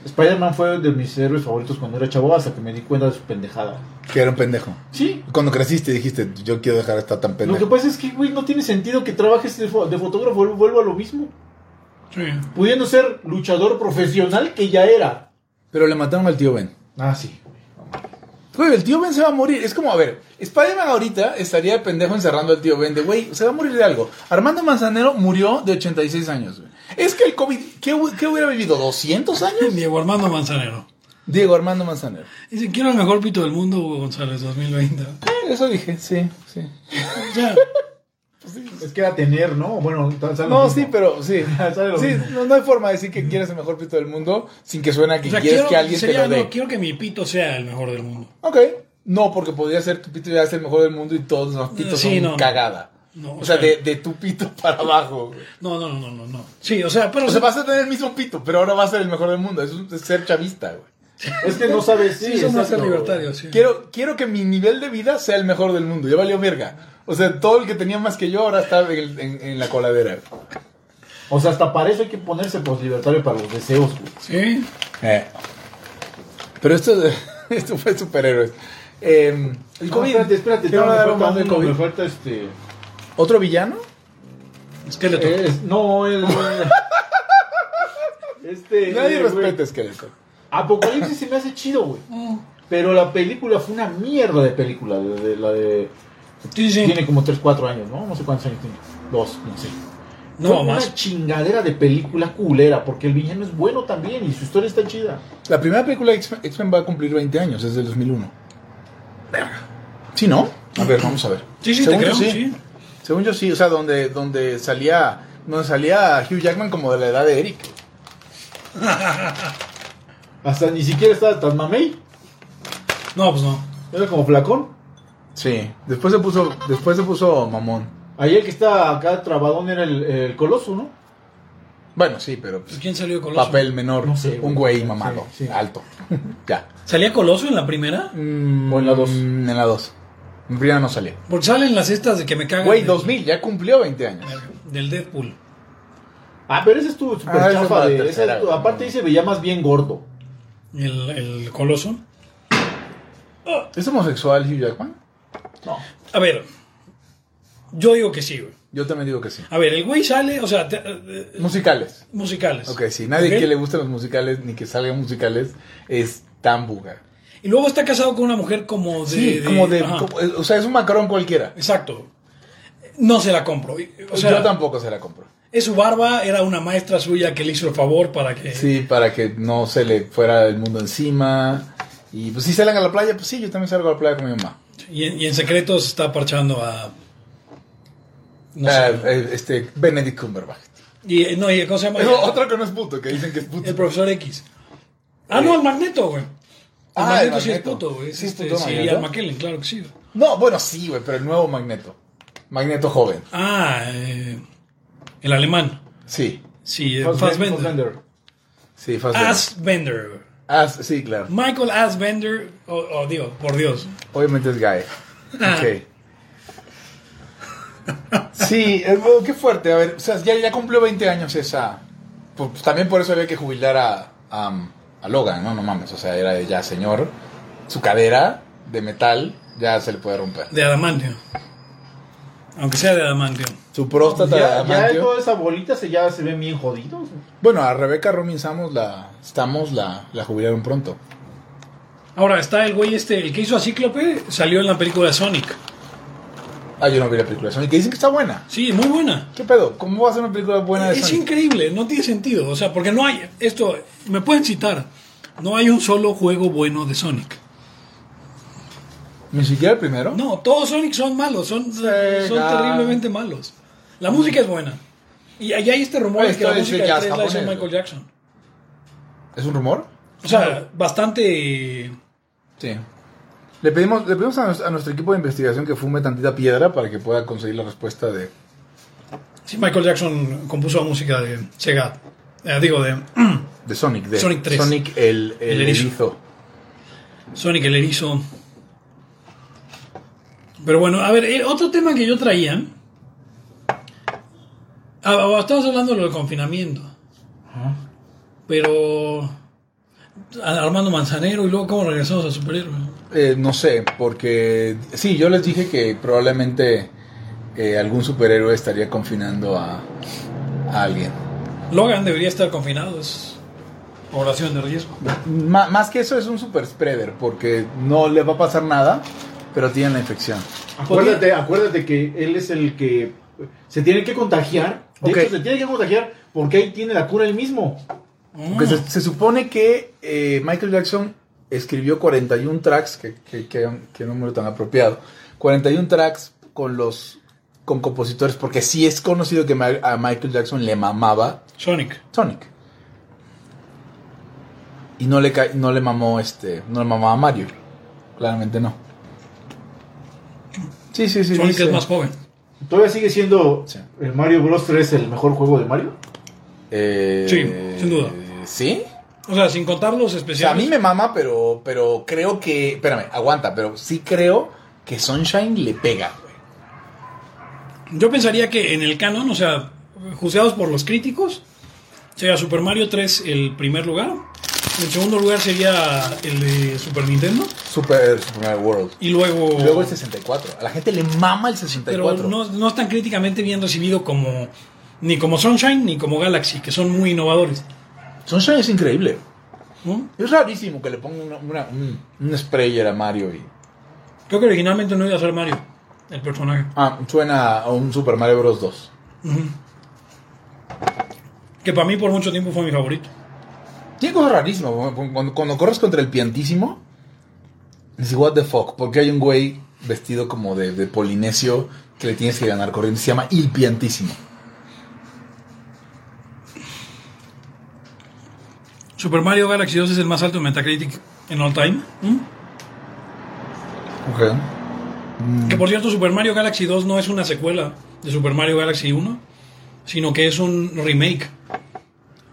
Spider-Man fue de mis héroes favoritos cuando era chavo hasta que me di cuenta de su pendejada. Que era un pendejo. Sí. Cuando creciste dijiste, yo quiero dejar de estar tan Lo pendejo. que pasa es que, güey, no tiene sentido que trabajes de, fo- de fotógrafo. Vuelvo a lo mismo. Sí. Pudiendo ser luchador profesional que ya era. Pero le mataron al tío Ben. Ah, sí. Güey, el tío Ben se va a morir. Es como, a ver, Spider-Man ahorita estaría de pendejo encerrando al tío Ben de, güey, se va a morir de algo. Armando Manzanero murió de 86 años, güey. Es que el COVID, ¿qué, qué hubiera vivido? ¿200 años? Diego Armando Manzanero. Diego Armando Manzanero. Dice, quiero el mejor pito del mundo, Hugo González 2020. Eh, Eso dije, sí, sí. Ya. Es que era tener, ¿no? Bueno, sale lo No, mismo. sí, pero sí. Sale lo Sí, mismo. no, no hay forma de decir que quieres el mejor pito del mundo sin que suena que O sea, quieres quiero, que alguien sería, te lo dé. no, quiero que mi pito sea el mejor del mundo. Ok. No, porque podría ser tu pito ya es el mejor del mundo y todos los pitos Sí, son no. cagada. No, o o sea, sea- de, de tu pito para abajo. güey. No, no, no, no, no. Sí, o sea, pero... O sea, vas a tener el mismo pito, pero ahora va a ser el mejor del mundo. Eso es ser chavista, güey. Es que no sabes. sí, somos exacto. libertarios, sí. Quiero, quiero que mi nivel de vida sea el mejor del mundo. Ya valió verga. O sea, todo el que tenía más que yo ahora está en, en- en la coladera. O sea, hasta para eso hay que ponerse poslibertario para los deseos, güey. Sí. Eh. Pero esto, esto fue superhéroes. Eh, el No, COVID. espérate, espérate. ¿Quiero no, me dar falta me falta este. ¿Otro villano? Esqueleto. es- no, el. este. Nadie eh, respeta Skeletor. Apocalipsis se me hace chido, güey. Pero la película fue una mierda de película. De, de- la de. Sí, sí. Tiene como 3, 4 años, ¿no? No sé cuántos años tiene. Dos, no sé. No, Fue más. una chingadera de película culera. Porque el villano es bueno también y su historia está chida. La primera película de X- X-Men va a cumplir 20 años, es del 2001. ¿Sí, no? A ver, vamos a ver. Sí, sí, Según te creo, sí. Según yo sí, o sea, donde, donde salía donde salía Hugh Jackman como de la edad de Eric. Hasta ni siquiera estaba tan mamey. No, pues no. Era como flacón. Sí, después se puso después se puso mamón. Ahí el que está acá trabadón era el, el coloso, ¿no? Bueno, sí, pero Pues, pues, ¿Quién salió Coloso? papel menor, No sé, un güey. mamado, Sí, sí. alto. ya. ¿Salía Coloso en la primera? Mm, O en la dos. En la 2. Primera no salía. Porque salen las estas de que me cagan. Güey, del- 2000, ya cumplió 20 años. Del Deadpool. Ah, pero ese estuvo súper Ah, chafa. de- ese tercera, aparte ahí se veía más bien gordo. El, el Coloso. ¿Es homosexual Hugh Jackman? No. A ver. Yo digo que sí, güey. Yo también digo que sí. A ver, el güey sale, o sea, te- eh, Musicales. musicales. Ok, sí. Nadie ¿Ok? que le gusten los musicales ni que salgan musicales es tan buga. Y luego está casado con una mujer como de. Sí, como de. como- o sea, es un macarón cualquiera. Exacto. No se la compro. O sea, Yo tampoco se la compro. es su barba, era una maestra suya que le hizo el favor para que. Sí, para que no se le fuera el mundo encima. Y pues si salen a la playa, pues sí, yo también salgo a la playa con mi mamá. Y, en, y en secreto se está parchando a. No Ah, sé. eh, este, Benedict Cumberbatch. Y, eh, no, y ¿cómo se llama? No, otro que no es puto, que dicen que es puto. El profesor X. Ah, no, el Magneto, güey. El Ah, Magneto el sí es puto, güey. Sí es Este, puto sí, Magneto. Ian McKellen, claro que sí. No, bueno, sí, güey, pero el nuevo Magneto. Magneto joven. Ah, eh, el alemán. Sí, Sí, eh, Fassbender. Fassbender. sí, Fassbender. Assbender. güey. As- sí, claro. Michael Assbender. Oh, oh, Dios, por Dios. Obviamente es gay. Ok. Sí, bueno, qué fuerte. A ver, o sea, ya, ya cumplió 20 años esa. Pues, también por eso había que jubilar a, a, a Logan, ¿no? No mames. O sea, era ya señor. Su cadera de metal ya se le puede romper. De adamantio. Aunque sea de adamantio. Su próstata de Ya, ya adamantio. toda esa bolita se, ya se ven bien jodidos. Bueno, a Rebeca Romin Samos la, estamos la, la jubilaron pronto. Ahora está el güey este, el que hizo a Cíclope, salió en la película de Sonic. Ah, yo no vi la película de Sonic, que dicen que está buena. Sí, muy buena. ¿Qué pedo? ¿Cómo va a ser una película buena de Es Sonic? increíble, no tiene sentido. O sea, porque no hay. Esto, me pueden citar. No hay un solo juego bueno de Sonic. Ni siquiera el primero. No, todos Sonic son malos, son, son terriblemente malos. La música es buena. Y allá hay este rumor de que la es música de jazz tres la hizo japonés, Michael Jackson. ¿Es un rumor? O sea, bastante. Sí. Le pedimos, le pedimos a, nues- a nuestro equipo de investigación que fume tantita piedra para que pueda conseguir la respuesta de... Sí, Michael Jackson compuso música de Sega. Eh, digo, de De Sonic, de Sonic 3. Sonic el, el, El erizo. erizo. Sonic el erizo. Pero bueno, a ver, otro tema que yo traía. Ah, ah, estabas hablando de lo del confinamiento. Pero. Armando Manzanero y luego cómo regresamos a superhéroe. Eh, no sé, porque sí, yo les dije que probablemente eh, algún superhéroe estaría confinando a, a alguien. Logan debería estar confinado, es población de riesgo. Más que eso es un super spreader, porque no le va a pasar nada, pero tiene la infección. Acuérdate, acuérdate que él es el que se tiene que contagiar. De hecho, se tiene que contagiar porque ahí tiene la cura él mismo. Porque se, se supone que eh, Michael Jackson escribió 41 tracks, que, que, que, que número tan apropiado, 41 tracks con los con compositores, porque sí es conocido que a Michael Jackson le mamaba Sonic. Sonic. Y no le, no le mamó este, no le mamaba Mario. Claramente no. Sí, sí, sí. Sonic dice- es más joven. ¿Todavía sigue siendo Sí. el Mario Bros 3 el mejor juego de Mario? Eh, Sí, sin duda. ¿Sí? O sea, sin contar los O sea, a especiales. mí me mama, pero, pero creo que. Espérame, aguanta, pero sí creo que Sunshine le pega, güey. Yo pensaría que en el canon, o sea, juzgados por los críticos, sería Super Mario 3 el primer lugar. En segundo lugar sería el de Super Nintendo. Super, Super Mario World. Y luego. Y luego el 64. A la gente le mama el pero 64. no, no es tan críticamente bien recibido como. Ni como Sunshine ni como Galaxy, que son muy innovadores. Sunshine es increíble. Es rarísimo que le pongan una- una- un, un sprayer a Mario y. Creo que originalmente no iba a ser Mario, el personaje. Ah, suena a un Super Mario Bros. 2. Que para mí por mucho tiempo fue mi favorito. Tiene cosas rarísimas. Cuando, cuando corres contra el piantísimo, dices, what the fuck, porque hay un güey vestido como de, de polinesio que le tienes que ganar corriendo. Se llama Il Piantísimo. Super Mario Galaxy 2 es el más alto en Metacritic en all time. ¿Mm? Ok. Que por cierto, Super Mario Galaxy 2 no es una secuela de Super Mario Galaxy 1, sino que es un remake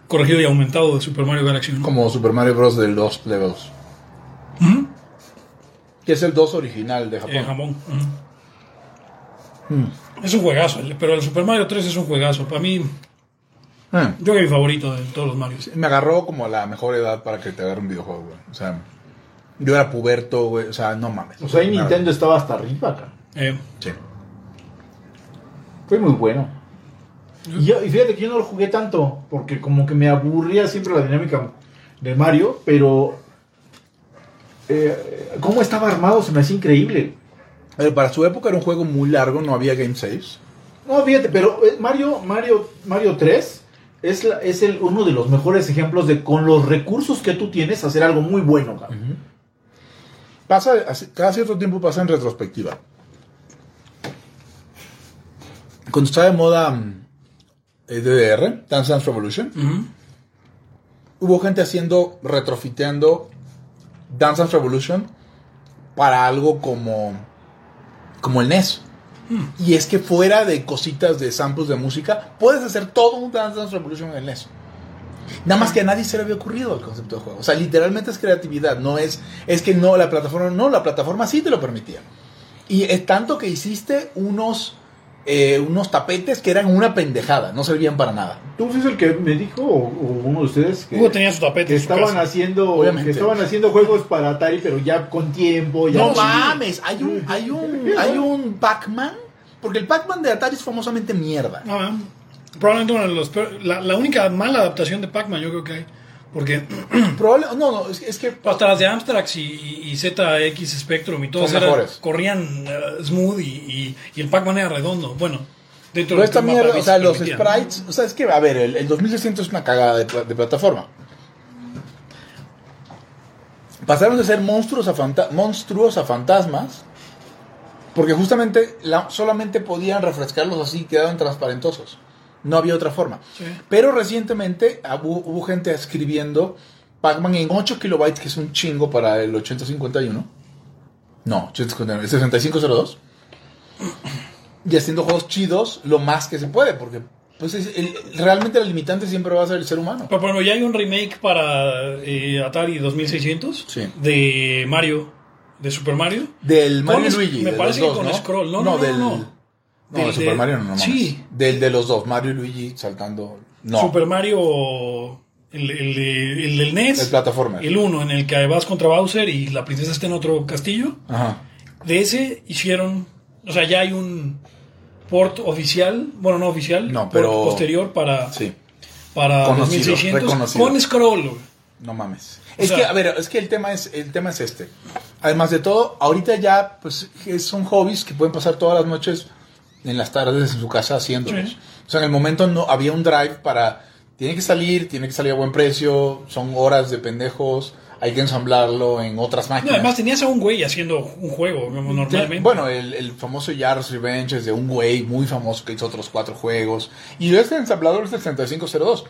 corregido y aumentado de Super Mario Galaxy 1. Como Super Mario Bros. del 2 Levels. Ujú. Que es el 2 original de Japón. Eh, jamón. Ujú. Mm. Es un juegazo, pero el Super Mario 3 es un juegazo. Para mí, Eh, yo creo que mi favorito de todos los Marios. Me agarró como a la mejor edad para que te agarre un videojuego, güey. O sea, yo era puberto, güey. O sea, no mames. O sea, ahí Nada. Nintendo estaba hasta arriba acá. Eh, Sí. Fue muy bueno. Y, yo- y fíjate que yo no lo jugué tanto, porque como que me aburría siempre la dinámica de Mario, pero eh, cómo estaba armado se me hacía increíble. Pero para su época era un juego muy largo, no había game saves. No, fíjate, pero eh, Mario, Mario, Mario 3 es, la- es el, uno de los mejores ejemplos de con los recursos que tú tienes hacer algo muy bueno. Pasa, cada cierto tiempo pasa en retrospectiva. Cuando estaba de moda mm, eh, DDR, Dance Dance Revolution, hubo gente haciendo, retrofiteando Dance Dance Revolution para algo como, como el NES. Y es que fuera de cositas de samples de música, puedes hacer todo un Dance Dance Revolution en NES. Nada más que a nadie se le había ocurrido el concepto de juego. O sea, literalmente es creatividad, no es, es que no, la plataforma no, la plataforma sí te lo permitía. Y es tanto que hiciste unos, eh, unos tapetes que eran una pendejada, no servían para nada. ¿Tú fuiste el que me dijo, o, o uno de ustedes, que, Hugo tenía su tapete que en su estaban casa. haciendo Obviamente. que estaban haciendo juegos para Atari, pero ya con tiempo? Ya No mames, hay un, hay un, hay un Pac-Man, porque el Pac-Man de Atari es famosamente mierda. Ah, probablemente una de los peor- la, la única mala adaptación de Pac-Man yo creo que hay. Porque Probable, no, no, es, es que hasta las de Amstrax y, ZX Spectrum y todas mejores. corrían eh, smooth y, y- y el Pac-Man era redondo. Bueno, dentro Pero de esta mierda, o sea, los sprites, o sea, es que, a ver, el, el 2600 es una cagada de, pla- de plataforma. Pasaron de ser monstruos a, fanta- monstruos a fantasmas, porque justamente la- solamente podían refrescarlos así, quedaban transparentosos. No había otra forma. Sí. Pero recientemente ah, hubo, hubo gente escribiendo Pac-Man en 8 kilobytes, que es un chingo para el 8051. No, 859, 6502. Y haciendo juegos chidos lo más que se puede, porque pues es- el- realmente la limitante siempre va a ser el ser humano. Pero bueno, ya hay un remake para eh, Atari 2600 Sí. de Mario, de Super Mario. Del Mario Con Luigi. me de parece que dos, con ¿no? scroll. No, no, no, del, no. Del- de Super de- Mario no, no sí. Del de los dos, Mario y Luigi saltando. No, Super Mario, el, el, el del NES. el plataforma. El uno, en el que vas contra Bowser y la princesa está en otro castillo. Ajá. De ese hicieron, o sea, ya hay un port oficial, bueno, no oficial, No, port pero- posterior para, Sí, para Conocido, 2600 reconocido. con scroll. no mames. O Es sea- que, a ver, es que el tema es, el tema es este. Además de todo, ahorita ya, pues, es- son hobbies que pueden pasar todas las noches en las tardes en su casa haciéndolos. Sí. O sea, en el momento no había un drive para, tiene que salir, tiene que salir a buen precio, son horas de pendejos, hay que ensamblarlo en otras No, máquinas. además tenías a un güey haciendo un juego como normalmente. Bueno, el, el famoso Yar's Revenge es de un güey muy famoso que hizo otros cuatro juegos. Y este ensamblador es del 3502.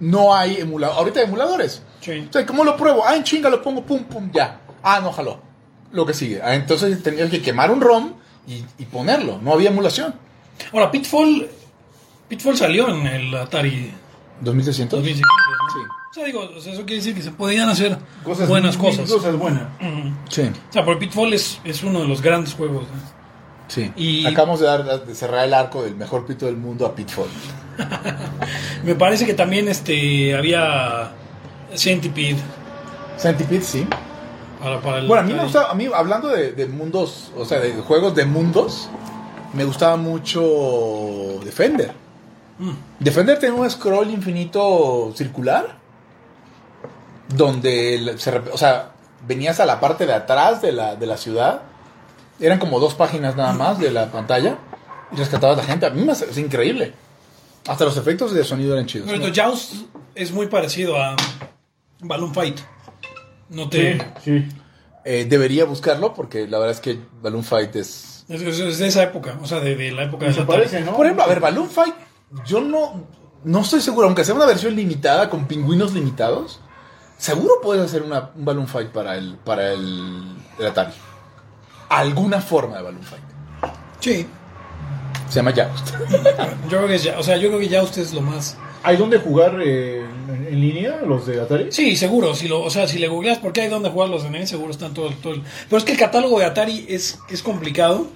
No hay emulador. Ahorita hay emuladores. Sí. O sea, ¿cómo lo pruebo? Ah, en chinga lo pongo, pum, pum, ya. Ah, no, jaló. Lo que sigue. Ah, entonces tenías que quemar un ROM y, y ponerlo. No había emulación. Ahora, Pitfall, Pitfall salió en el Atari 2600. 2600. ¿no? Sí. O sea, digo, eso quiere decir que se podían hacer Cosas buenas cosas. Cosas buenas. Ujú. Sí. O sea, porque Pitfall es, es uno de los grandes juegos. ¿no? Sí. Y- Acabamos de, dar, de cerrar el arco del mejor pito del mundo a Pitfall. Me parece que también este había Centipede Centipede, sí. Para, para el Bueno, a mí me Atari. gusta, a mí hablando de, de mundos, o sea, de juegos de mundos, me gustaba mucho Defender. Mm. Defender tenía un scroll infinito circular, donde, se o sea, venías a la parte de atrás de la, de la ciudad, eran como dos páginas nada más de la pantalla, y rescatabas a la gente. A mí me hace- es increíble. Hasta los efectos de sonido eran chidos. Bueno, entonces, Joust es muy parecido a Balloon Fight. No te. Sí. Eh, debería buscarlo, porque la verdad es que Balloon Fight es... Es, es- es de esa época, o sea, de, de la época de parece, ¿no? Por ejemplo, a ver, Balloon Fight, yo no, no estoy seguro, aunque sea una versión limitada con pingüinos limitados, seguro puedes hacer una, un Balloon Fight para el, para el, el Atari. Alguna forma de Balloon Fight. Sí. Se llama Joust. Yo creo que ya, o sea, yo creo que Joust es lo más. ¿Hay donde jugar eh, en, línea los de Atari? Sí, seguro. Si lo, o sea, si le googleas por qué hay donde jugar los de NES, seguro están todo, todo el- Pero es que el catálogo de Atari es, es complicado.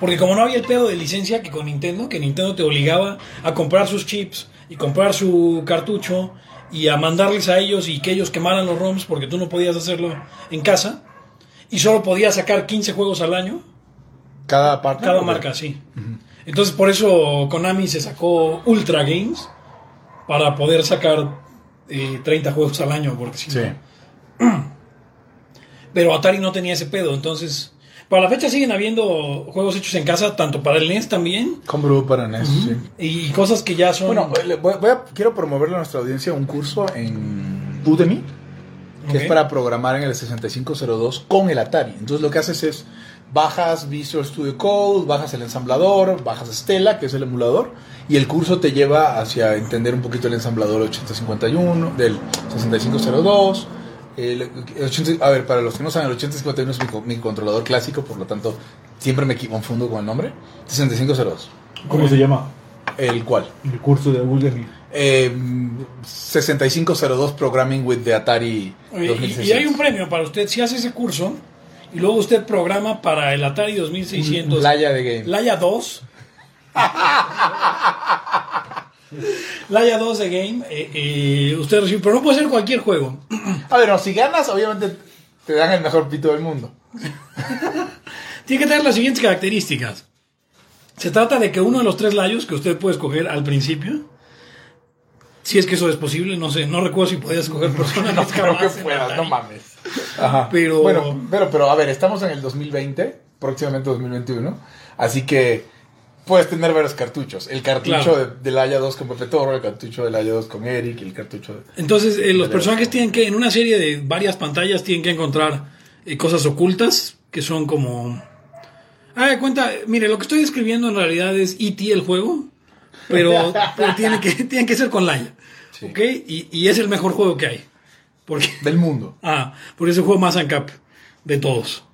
Porque como no había el pedo de licencia que con Nintendo, que Nintendo te obligaba a comprar sus chips y comprar su cartucho y a mandarles a ellos y que ellos quemaran los ROMs porque tú no podías hacerlo en casa y solo podías sacar 15 juegos al año. Cada parte. Cada marca, sí. Entonces, por eso Konami se sacó Ultra Games para poder sacar eh, 30 juegos al año, porque si Sí. no- Pero Atari no tenía ese pedo, entonces. Para la fecha siguen habiendo juegos hechos en casa, tanto para el NES también, Homebrew para NES, sí. y cosas que ya son. Bueno, voy, voy a- quiero promoverle a nuestra audiencia un curso en Udemy, que es para programar en el 6502 con el Atari. Entonces lo que haces es bajas Visual Studio Code, bajas el ensamblador, bajas Stella, que es el emulador, y el curso te lleva hacia entender un poquito el ensamblador 8051 del 6502. El, el 80 a ver, para los que no saben, el 8051 es mi, mi controlador clásico, por lo tanto siempre me confundo con el nombre. 6502. ¿Cómo se llama? ¿El cual? El curso de Udemy. Eh, 6502 Programming with the Atari Oye, y- 2600. y, hay un premio para usted si hace ese curso y luego usted programa para el Atari 2600 Laya de Game. Laya 2. Laya 2 de Game. eh, eh, usted recibe, pero no puede ser cualquier juego. A ver, no, si ganas, obviamente te dan el mejor pito del mundo. Tiene que tener las siguientes características. Se trata de que uno de los tres layos que usted puede escoger al principio, si es que eso es posible, no sé, no recuerdo si podía escoger personas. No creo que puedas, no mames. Ajá. Pero- Bueno, pero, pero a ver, estamos en el 2020, próximamente 2021, así que puedes tener varios cartuchos. El cartucho Claro. de, del Haya 2 con Pepe Toro, el cartucho del Haya 2 con Eric, el cartucho de... Entonces, eh, los personajes tienen que, en una serie de varias pantallas, tienen que encontrar eh, cosas ocultas que son como. Ah, de cuenta, mire, lo que estoy describiendo en realidad es E.T. el juego, pero, pero tiene, que, tiene que ser con Laia. Sí. ¿Ok? Y, y es el mejor juego que hay. Porque, Del mundo. ah, porque es el juego más ANCAP. de todos.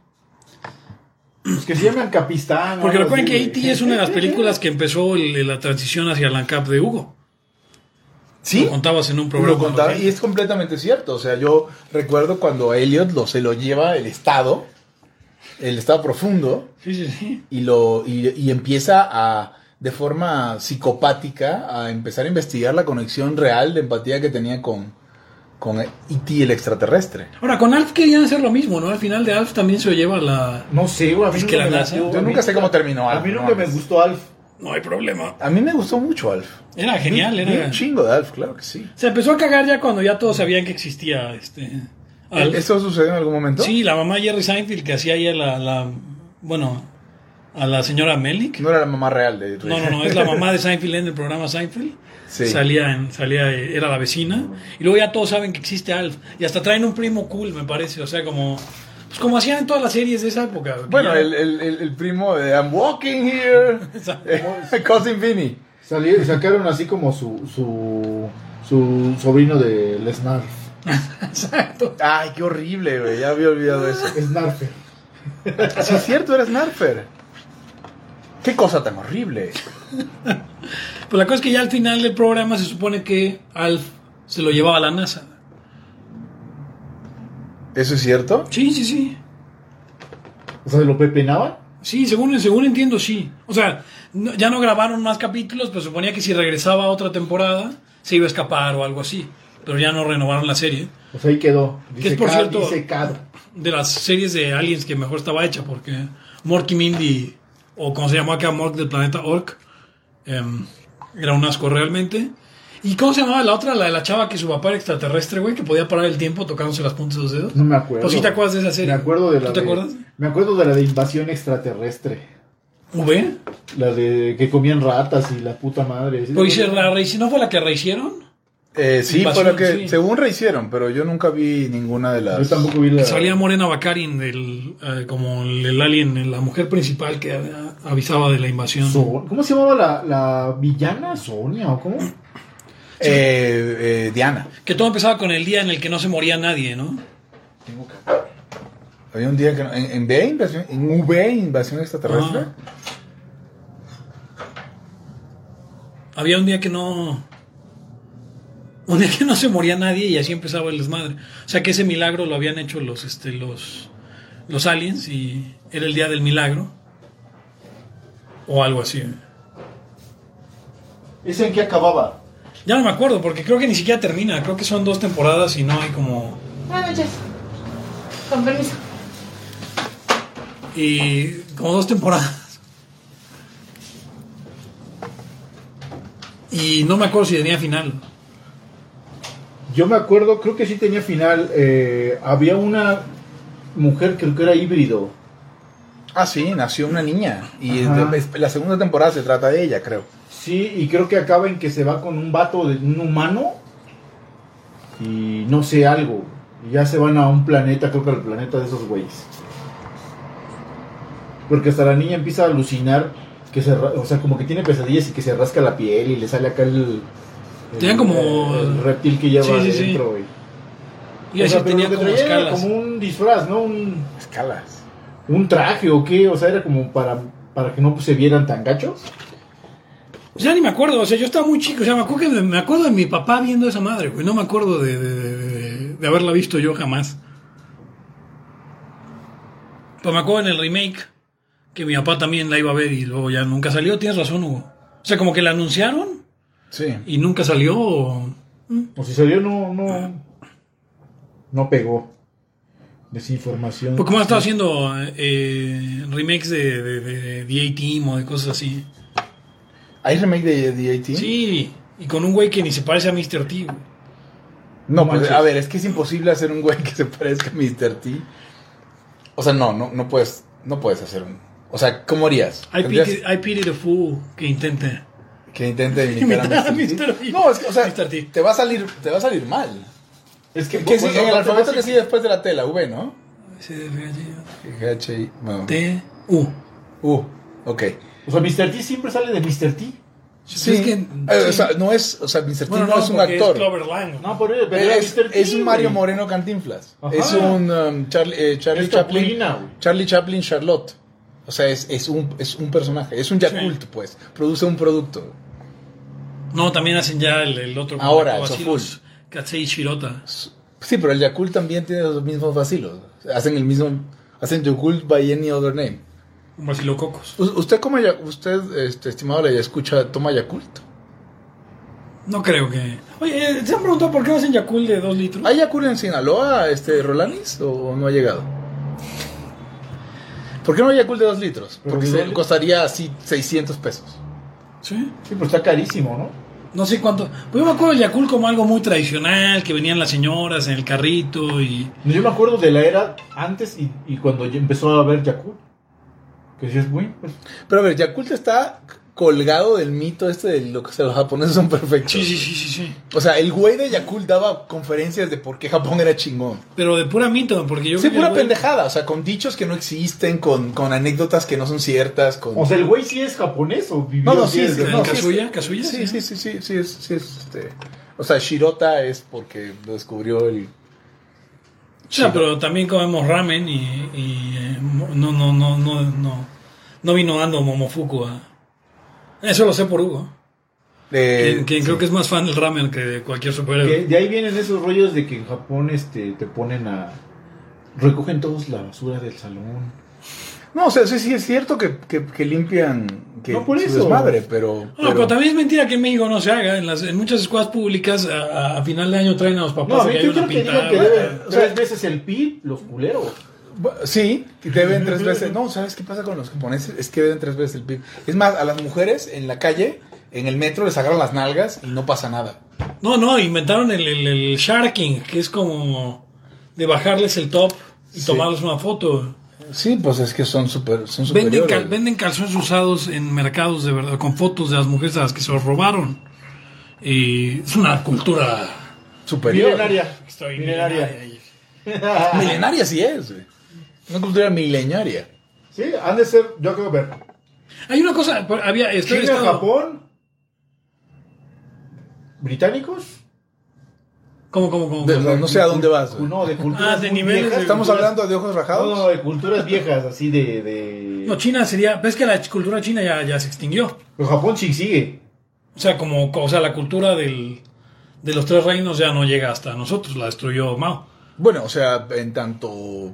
Los que se llaman Capistán. Porque recuerden que E.T. es una de las películas que empezó el- la transición hacia la cap de Hugo. Sí, Lo contabas en un programa. lo contaba ¿no? y es completamente cierto. O sea, yo recuerdo cuando a Elliot lo, se lo lleva el estado, el estado profundo, Sí, sí, sí. y, lo, y, y empieza a, de forma psicopática, a empezar a investigar la conexión real de empatía que tenía con, con E.T. el extraterrestre. Ahora, con Alf querían hacer lo mismo, ¿no? Al final de Alf también se lo lleva la... No sé, güey. a mí Es que la me NASA- Yo a mí nunca sé cómo terminó A Alf, mí no nunca me gustó Alf. No hay problema. A mí me gustó mucho Alf. Era genial, Vi era... un chingo de Alf, claro que sí. Se empezó a cagar ya cuando ya todos sabían que existía este... Alf. ¿Esto sucedió en algún momento? Sí, la mamá Jerry Seinfeld que hacía ella la, la... Bueno, a la señora Melnick. No era la mamá real de No, no, no, es la mamá de Seinfeld en el programa Seinfeld. Sí. Salía, en, salía, eh, era la vecina. Y luego ya todos saben que existe Alf. Y hasta traen un primo cool, me parece. O sea, como... Pues como hacían en todas las series de esa época. Bueno, ya- el, el, el, el primo de I'm walking here. Exacto. Cousin Vinny. Salí- sacaron así como su, su, su sobrino de Lesnar. Exacto. Ay, qué horrible, güey. Ya había olvidado eso. Snarfer. Sí, es cierto, eres Narfer. Qué cosa tan horrible. Pues la cosa es que ya al final del programa se supone que Alf se lo llevaba a la NASA. ¿Eso es cierto? Sí, sí, sí. O sea, ¿lo pepenaban? Sí, según, según entiendo, sí. O sea, no- ya no grabaron más capítulos, pero suponía que si regresaba a otra temporada se iba a escapar o algo así. Pero ya no renovaron la serie. Pues ahí quedó. Que es, por Disecado, cierto- disecado. De las series de aliens que mejor estaba hecha, porque Mork y Mindy, o como se llamó acá, Mork del planeta Ork, em, era un asco realmente. ¿Y cómo se llamaba la otra? La de la chava que su papá era extraterrestre, güey, que podía parar el tiempo tocándose las puntas de los dedos. No me acuerdo. Pues sí te acuerdas de esa serie. Me acuerdo de la ¿Tú te de- acuerdas? Me acuerdo de la de invasión extraterrestre. ¿V? La de que comían ratas y la puta madre. ¿Sí Pues hice- acuerdas? la ¿No fue la que rehicieron? Eh, sí, Invasión, fue lo que, sí. según rehicieron, pero yo nunca vi ninguna de las. Yo tampoco vi la. Que salía Morena Bakarin del, eh, como el, el alien, la mujer principal que eh, avisaba de la invasión. So- ¿Cómo se llamaba la, la villana? ¿Sonia o cómo? Eh, eh, Diana. Que todo empezaba con el día en el que no se moría nadie, ¿no? Había un día que. no- En, en B, invasión, en V, invasión extraterrestre. Había un día que no. Un día que no se moría nadie y así empezaba el desmadre. O sea que ese milagro lo habían hecho los, este, los, los aliens y era el día del milagro. O algo así. ¿Ese en qué acababa? Ya no me acuerdo porque creo que ni siquiera termina. Creo que son dos temporadas y no hay como. Buenas noches. Con permiso. Y como dos temporadas. Y no me acuerdo si tenía final. Yo me acuerdo, creo que sí tenía final. eh, había una mujer, creo que era híbrido. Ah, sí, nació una niña. Y de- la segunda temporada se trata de ella, creo. Sí, y creo que acaba en que se va con un vato de un humano. Y no sé algo. Y ya se van a un planeta, creo que al planeta de esos güeyes. Porque hasta la niña empieza a alucinar. Que se, o sea, como que tiene pesadillas y que se rasca la piel y le sale acá el. Tenían como- el reptil que lleva Sí, sí, adentro. Y, Y o así sea, tenía como escalas. como un disfraz, ¿no? Un, Escalas. un traje o qué. O sea, era como para, para que no se vieran tan gachos. O sea, ni me acuerdo, o sea, yo estaba muy chico, o sea, me acuerdo, que- me acuerdo de mi papá viendo esa madre, güey, no me acuerdo de, de- de- de haberla visto yo jamás. Pero me acuerdo en el remake, que mi papá también la iba a ver y luego ya nunca salió, tienes razón, Hugo. O sea, como que la anunciaron Sí. y nunca salió. o- O si salió, no, no, no pegó. Desinformación. Porque como han estado haciendo eh, remakes de, de, de, de A-Team o de cosas así. ¿Hay remake de The A-Team? Sí, y con un güey que ni se parece a Mr. T. güey. No, No pues, a ver, es que es imposible hacer un güey que se parezca a Mr. T. O sea, no, no, no puedes, no puedes hacer un. O sea, ¿cómo harías? I ¿Tendrías pity, I pity the fool que intente. Que intente Imitar imitar a Mr. Mr. T. No, es que, o sea, Mr. T. te va a salir, te va a salir mal. Es que, Que sí, el alfabeto que sigue después de la T, la V, ¿no? D, F, H, I, bueno. T, U. U, ok. O sea, Mr. T siempre sale de Mr. T. Sí, Es que- Eh, sí. o sea, no es, o sea, Mr. T Bueno, no, es un actor. Clover Lang. No, pero, pero era es, Mr. T, es un Mario. Moreno Cantinflas. Ajá. Es un um, Charlie, eh, Charlie Es Chaplin. Capulina. Charlie Chaplin Charlotte. O sea, es, es, un, es un personaje. Es un Yakult, pues. Produce un producto. No, también hacen ya el, el otro. Ahora, el Soful. Katsei Shirota. Sí, pero el Yakult también tiene los mismos vacilos. Hacen el mismo. Hacen Yakult by any other name. Un cocos. U- ¿Usted, como ya, usted este, estimado, le escucha, toma Yakult? No creo que. Oye, eh, ¿se han preguntado por qué no hacen Yakult de 2 litros? ¿Hay Yakult en Sinaloa, este, Rolanis, o no ha llegado? ¿Por qué no hay Yakult de 2 litros? Porque se- costaría así 600 pesos. Sí. Sí, pero está carísimo, ¿no? No sé cuánto. Pues yo me acuerdo del Yakult como algo muy tradicional, que venían las señoras en el carrito y. Yo me acuerdo de la era antes y, y cuando empezó a haber Yakult. Que si es muy. Pues, Pero a ver, Yakult está colgado del mito este de lo que los japoneses son perfectos. Sí, sí, sí, sí, sí. O sea, el güey de Yakult daba conferencias de por qué Japón era chingón. Pero de pura mito, porque yo Sí, pura güey- pendejada, o sea, con dichos que no existen, con, con anécdotas que no son ciertas, con... o sea, el güey sí es japonés o vivió no, no, sí, es, no, sí, Kazuya, sí, sí. sí, sí, sí, sí, es, sí es, este... O sea, Shirota es porque lo descubrió el... O sea, pero también comemos ramen y, y, eh, no, no, no, no, no, no vino dando Momofuku. a- Eso lo sé por Hugo. eh, que creo que es más fan del ramen que de cualquier superhéroe. Que de ahí vienen esos rollos de que en Japón este, te ponen a. Recogen todos la basura del salón. No, o sea, sí, sí es cierto que, que, que limpian que No, por su eso. desmadre, pero... No, pero también es mentira que en México no se haga. En, las, en muchas escuelas públicas a, final de año traen a los papás No, a mí yo una quiero que pintada. digan que deben o sea- tres veces el PIB, los culeros. Sí, deben tres veces. No, ¿sabes qué pasa con los japoneses? Es que deben tres veces el PIB. Es más, a las mujeres en la calle, en el metro, les agarran las nalgas y no pasa nada. No, no, inventaron el, el, el sharking, que es como de bajarles el top y Sí. tomarles una foto. Sí, pues es que son super, son Venden, cal- venden calzones usados en mercados de verdad, con fotos de las mujeres a las que se los robaron. Y es una cultura superior. Milenaria. Estoy Milenaria. milenaria. Milenaria sí es, güey. Una cultura milenaria. Sí, han de ser, yo creo ver. Hay una cosa, había estoy China, estado- Japón. ¿Británicos? ¿Cómo, cómo, cómo? De- no, no sé a dónde vas, güey. No, de culturas Ah, de muy niveles viejas, de- ¿Estamos culturas- hablando de ojos rajados? no, de culturas viejas, así de... de... No, China sería, ves que la cultura china ya, ya se extinguió. Pero Japón sí sigue. O sea, como, o sea, la cultura del, de los tres reinos ya no llega hasta nosotros, la destruyó Mao. Bueno, o sea, en tanto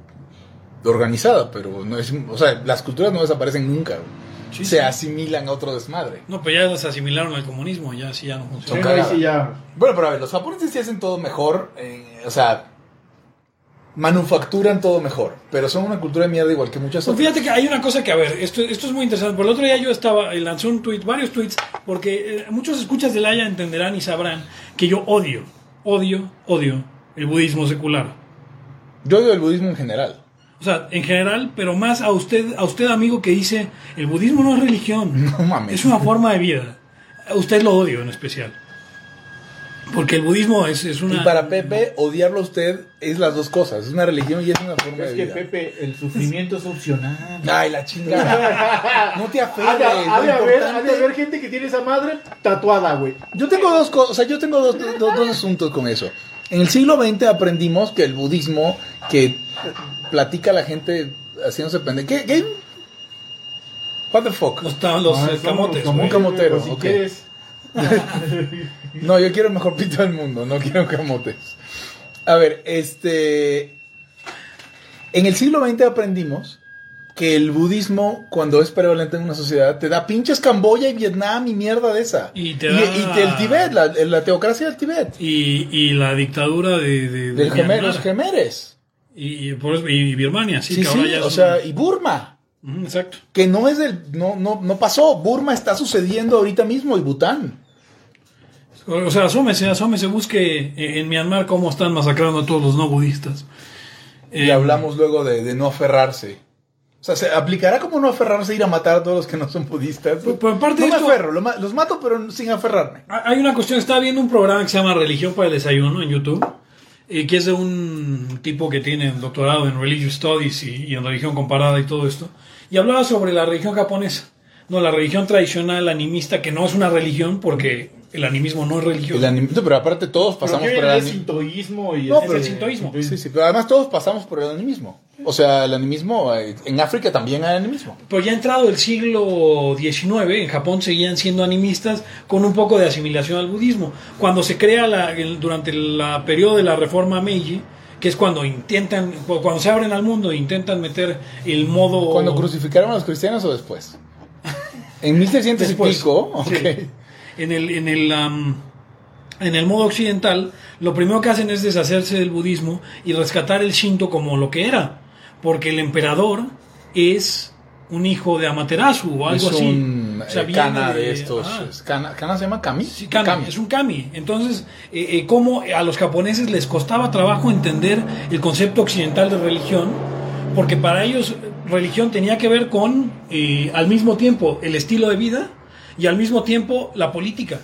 organizada, pero no es... O sea, las culturas no desaparecen nunca. Sí, Se sí. asimilan a otro desmadre. No, pero ya se asimilaron al comunismo, ya sí ya no funciona. Sí ya... Bueno, pero a ver, los japoneses sí hacen todo mejor, eh, o sea, manufacturan todo mejor, pero son una cultura de mierda igual que muchas Pues otras. fíjate que hay una cosa que, a ver, esto, esto es muy interesante. Por el otro día yo estaba, eh, lancé un tweet, varios tweets, porque eh, muchos escuchas del Haya entenderán y sabrán que yo odio, odio, odio el budismo secular. Yo odio el budismo en general. O sea, en general, pero más a usted, a usted amigo que dice, el budismo no es religión, No mames. es una forma de vida. A usted lo odio en especial. Porque el budismo es, es una... Y para Pepe, odiarlo a usted es las dos cosas, es una religión y es una forma Es de que vida. Pepe, el sufrimiento es opcional. Ay, la chingada. No te aferres. ha de haber gente que tiene esa madre tatuada, güey. Yo tengo dos cosas, o sea, yo tengo dos, dos- dos asuntos con eso. En el siglo XX aprendimos que el budismo que platica la gente haciéndose pendejo. ¿Qué? ¿Qué? What the fuck? Los, los No, eh, somos camotes. los güey. Un camotero, Si ok. quieres. No, yo quiero el mejor pito del mundo, no quiero camotes. A ver, este. En el siglo XX aprendimos que el budismo, cuando es prevalente en una sociedad, te da pinches Camboya y Vietnam y mierda de esa. Y te y, da- y te- el Tibet, la, la teocracia del Tibet. Y, y la dictadura de, de, de Del Myanmar. gemelos gemeres. Y, por Birmania, sí, Sí, que ahora sí, ya es o un- sea, y Burma. Exacto. Que no es del. No, no, no pasó. Burma está sucediendo ahorita mismo y Bután. O sea, asómese, asómese, busque en Myanmar cómo están masacrando a todos los no budistas. Y Eh, hablamos luego de, de no aferrarse. O sea, ¿se aplicará como no aferrarse ir a matar a todos los que no son budistas? Pero- pero aparte no de me esto- aferro, los mato pero sin aferrarme. Hay una cuestión, estaba viendo un programa que se llama Religión para el Desayuno en YouTube, eh, que es de un tipo que tiene un doctorado en Religious Studies y, y en religión comparada y todo esto, y hablaba sobre la religión japonesa. No, la religión tradicional animista, que no es una religión, porque el animismo no es religión. El pero aparte todos pasamos por el es animismo. sintoísmo y No, es pero- el sintoísmo. Sí, sí, pero además todos pasamos por el animismo. O sea, el animismo, eh, en África también hay animismo. Pero ya entrado el siglo XIX, en Japón seguían siendo animistas con un poco de asimilación al budismo. Cuando se crea la, el- durante el periodo de la reforma Meiji, que es cuando intentan, cuando se abren al mundo e intentan meter el modo... ¿Cuando crucificaron a los cristianos o después? En 1300 y Después. pico, ok. Sí. En el, en el, en el modo occidental, lo primero que hacen es deshacerse del budismo y rescatar el Shinto como lo que era. Porque el emperador es un hijo de Amaterasu o algo es así. un O sea, eh, de, estos. ah, se llama kami. sí, kami, es un kami. Entonces, eh, eh, cómo a los japoneses les costaba trabajo entender el concepto occidental de religión, porque para ellos religión tenía que ver con, eh, al mismo tiempo, el estilo de vida y al mismo tiempo la política.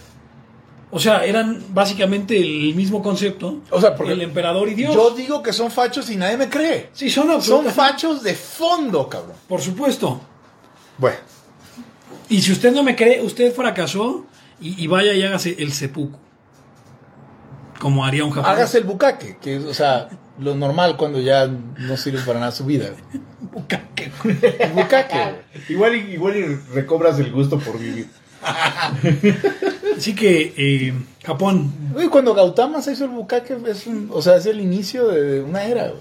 O sea, eran básicamente el mismo concepto. O sea, porque el emperador y Dios. Yo digo que son fachos y nadie me cree. sí, son Son fachos de fondo, cabrón. Por supuesto. Bueno, Y si usted no me cree, usted fracasó y, y vaya y hágase el seppuku. Como haría un japonés. hágase el bucaque, que es, o sea, lo normal cuando ya no sirve para nada su vida. El bucaque. Igual, y- igual y recobras el gusto por vivir. Así que eh, Japón. Uy, cuando Gautama se hizo el bucaque, es un- o sea, es el inicio de una era. güey.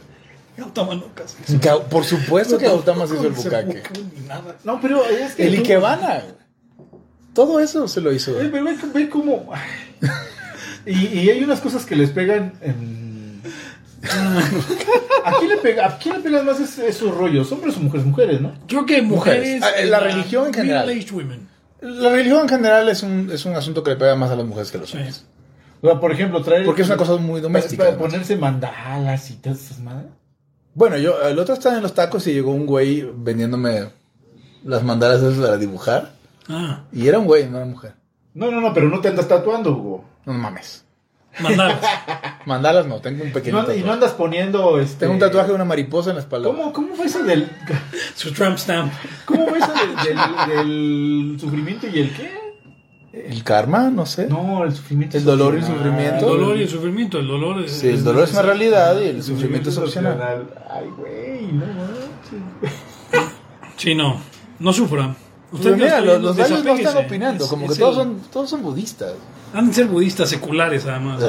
Gautama no casi. Gau- Por supuesto que Gautama se hizo el bucaque. Ni nada. No, pero es que. El tú- Ikebana. Todo eso se lo hizo. Eh, Ve, ve, ve cómo. Y, y hay unas cosas que les pegan en. ¿A quién le, pega, ¿A quién le pegan más es- esos rollos? ¿Hombres o mujeres? Mujeres, ¿no? Creo que mujeres. Mujeres. Ah, la religión en general. middle-aged women. La religión en general es un, es un asunto que le pega más a las mujeres que a los Sí. hombres. O sea, por ejemplo, traer. Porque es una cosa muy doméstica, Para, además. ponerse mandalas y todas esas madres. Bueno, yo el otro estaba en los tacos y llegó un güey vendiéndome las mandalas esas para dibujar. Ah, Y era un güey, no era mujer. No, no, no, pero no te andas tatuando, Hugo. No mames. Mandalas. Mandalas no, tengo un pequeño no, y no andas poniendo. Este... Tengo un tatuaje de una mariposa en la espalda. ¿Cómo, ¿Cómo fue eso del. Su tramp stamp. ¿Cómo fue eso del, del, del sufrimiento y el qué? ¿El karma? No sé. No, el sufrimiento. El dolor y el opcional. El sufrimiento. dolor y el sufrimiento. El dolor es. Sí, el dolor es una realidad y el sufrimiento es opcional. Ay, güey, no manches. Sí, no. No sufra. Usted Pero mira, no los, los no están opinando, Es- como es que todos son, todos son budistas. Han de ser budistas seculares, además.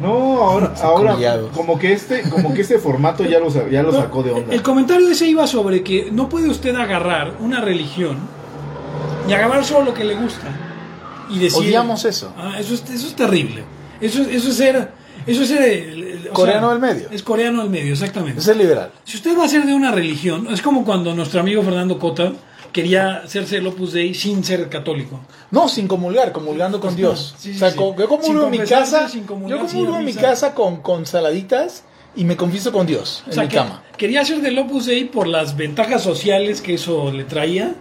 No, ahora, ahora como que este, como que este formato ya lo, ya lo sacó de onda. El comentario ese iba sobre que no puede usted agarrar una religión y agarrar solo lo que le gusta y decir. Odiamos eso. Ah, eso, es, eso es terrible. Eso, es- eso es ser. Eso es ser. el- el- o Coreano sea, del medio. Es coreano del medio, exactamente. Es el liberal. Si usted va a ser de una religión, es como cuando nuestro amigo Fernando Cota quería hacerse el Opus Dei sin ser católico. No, sin comulgar, comulgando con Dios. Sí, sí, o sea, sí. yo comulgo en mi casa, yo comulgo en mi casa con, con saladitas y me confieso con Dios O en mi que- cama. quería hacer del Opus Dei por las ventajas sociales que eso le traía,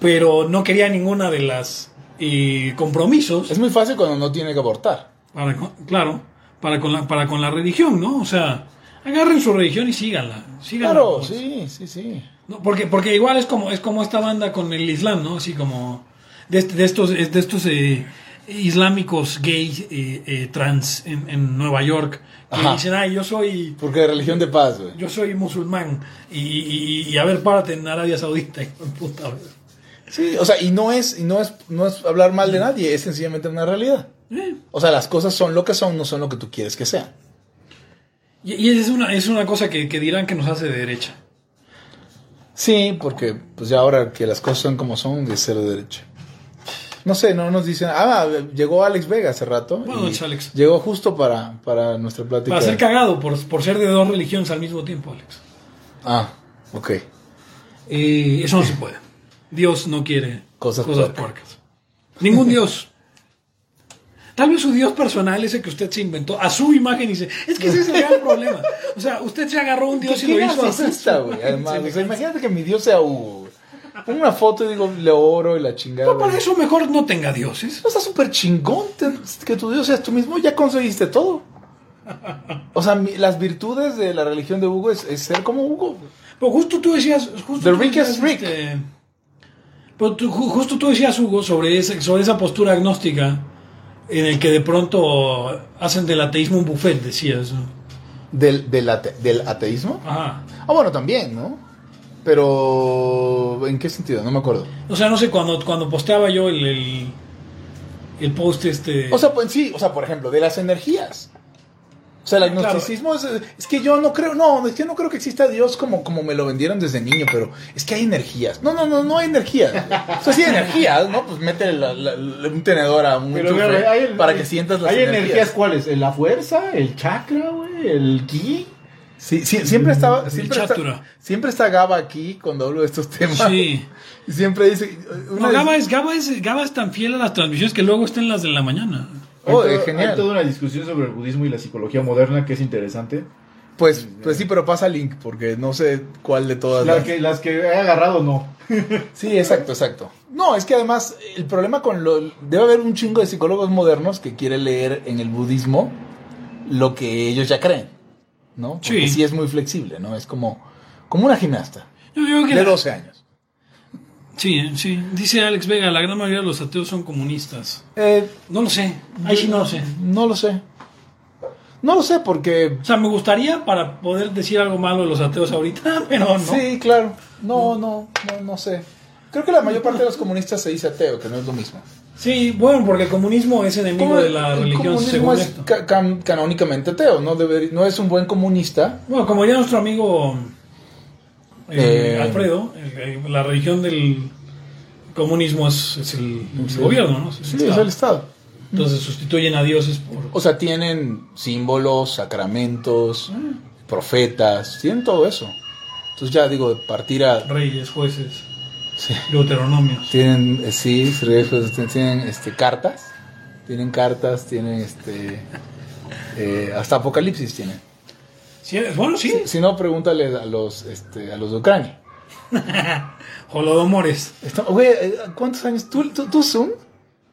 pero no quería ninguna de las eh, compromisos. Es muy fácil cuando no tiene que abortar. Para, claro, para con, la, para con la religión, ¿no? O sea, agarren su religión y síganla. síganla Claro, pues. sí, sí, sí. No, porque, porque igual es como, es como esta banda con el Islam, ¿no? Así como de, de estos, de estos eh, islámicos gays eh, eh, trans en, en Nueva York que Ajá. dicen, ay, yo soy, Porque religión de paz, güey. yo soy musulmán y, y, y a ver, párate en Arabia Saudita. de puta, güey. Sí, o sea, y no es, y no es, no es hablar mal de nadie, es sencillamente una realidad. O sea, las cosas son lo que son, no son lo que tú quieres que sean. Y, y es una, es una cosa que, que dirán que nos hace de derecha. Sí, porque pues ya ahora que las cosas son como son, de de derecha. No sé, no nos dicen. Ah, llegó Alex Vega hace rato. Buenas y Alex. Llegó justo para, para nuestra plática. Para ser cagado por, por ser de dos religiones al mismo tiempo, Alex. Ah, ok. Eh, eso no se puede. Dios no quiere Cosas cosas, puercas. Ningún Dios. Tal vez su Dios personal, ese que usted se inventó, a su imagen y dice, es que ese es el gran problema. O sea, usted se agarró un Dios y ¿Qué lo hizo así. güey? Además, o sea, imagínate que mi Dios sea Hugo. Pongo una foto y digo, le oro y la chingada. No, para eso mejor no tenga dioses. No está súper chingón que tu Dios seas tú mismo, ya conseguiste todo. O sea, mi- las virtudes de la religión de Hugo es, es ser como Hugo. Pero justo tú decías, justo The tú richest decías, Rick. este, Pero tú- ju- justo tú decías, Hugo, sobre, ese, sobre esa postura agnóstica en el que de pronto hacen del ateísmo un buffet, decías. ¿no? ¿Del, del, ate- del ateísmo? Ajá. Ah, bueno, también, ¿no? Pero, ¿en qué sentido? No me acuerdo. O sea, no sé, cuando, cuando posteaba yo el, el, el post este... O sea, pues sí, o sea, por ejemplo, de las energías. O sea, el Claro. agnosticismo es, es que yo no creo, no, es que no creo que exista Dios como, como me lo vendieron desde niño, pero es que hay energías. No, no, no, no hay energías. O sea, sí hay energías, ¿no? Pues mete la- la- la- un tenedor a un Pero, hay- para que sientas las ¿Hay energías. energías cuáles? ¿La fuerza? ¿El chakra, güey? ¿El ki? Sí, sí, siempre estaba, siempre está, chatura. siempre está Gaba aquí cuando hablo de estos temas. Sí. Y siempre dice, No, Gaba es, Gaba, es, Gaba es tan fiel a las transmisiones que luego está en las de la mañana. Oh, hay, genial. hay toda una discusión sobre el budismo y la psicología moderna que es interesante. Pues, pues sí, pero pasa link, porque no sé cuál de todas. Las las- que, las que he agarrado, no. Sí, exacto, exacto. No, es que además el problema con lo... Debe haber un chingo de psicólogos modernos que quieren leer en el budismo lo que ellos ya creen, ¿no? Porque Sí. sí es muy flexible, ¿no? Es como, como una gimnasta Yo digo que de la- 12 años. Sí, sí. Dice Alex Vega, la gran mayoría de los ateos son comunistas. Eh, No lo sé. Ahí sí no lo sé. no lo sé. No lo sé porque... O sea, me gustaría para poder decir algo malo de los ateos ahorita, pero no. Sí, claro. No, no, no, no sé. Creo que la mayor parte de los comunistas se dice ateo, que no es lo mismo. Sí, bueno, porque el comunismo es enemigo Como de la el religión comunismo según es esto. ca- can- canónicamente ateo, no, Debería- no es un buen comunista. Bueno, como ya nuestro amigo eh. Alfredo, la religión del comunismo es, es el, el gobierno, ¿no? Es el Sí, es Estado. el Estado. Entonces sustituyen a dioses por... O sea, tienen símbolos, sacramentos, profetas, tienen todo eso. Entonces ya digo, partir a... reyes, jueces, Sí. deuteronomios. Tienen, eh, sí, pues, tienen este, cartas, tienen cartas, tienen este... eh, hasta Apocalipsis tienen. Sí, bueno, sí. Si no, pregúntale a los, este, a los de Ucrania. Holodomores. Güey, eh, ¿cuántos años? ¿Tú, tú, tú Zoom?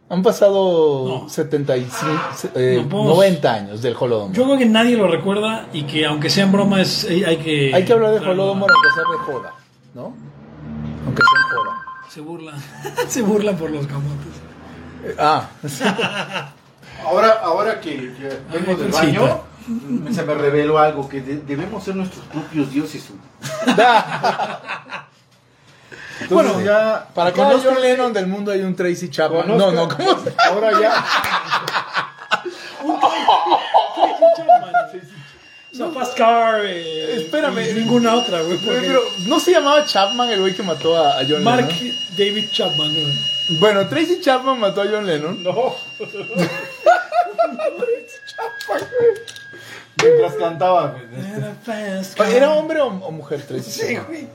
Han pasado No. 75, eh, No podemos- 90 años del Holodomor. Yo creo que nadie lo recuerda y que aunque sea en broma es, hay hay que... Hay que hablar de Holodomor aunque sea de joda, ¿no? Aunque sea en joda. Se burla. Se burla por los camotes. Eh, ah, Ahora, ahora que, que vengo del baño, se me reveló algo, que de- debemos ser nuestros propios dioses. Entonces, Bueno, ya... para cada conozco- John Lennon del mundo hay un Tracy Chapman. conozco- No, no, ¿cómo Ahora ya... No, Pascal. eh, Espérame. y Ninguna otra, güey. Güey, porque Pero no se llamaba Chapman el güey que mató a, a John Mark Lennon. David Chapman, güey. Bueno, Tracy Chapman mató a John Lennon. No. Mientras cantaba. ¿Era hombre o, o mujer Tracy Sí, Chapman? güey.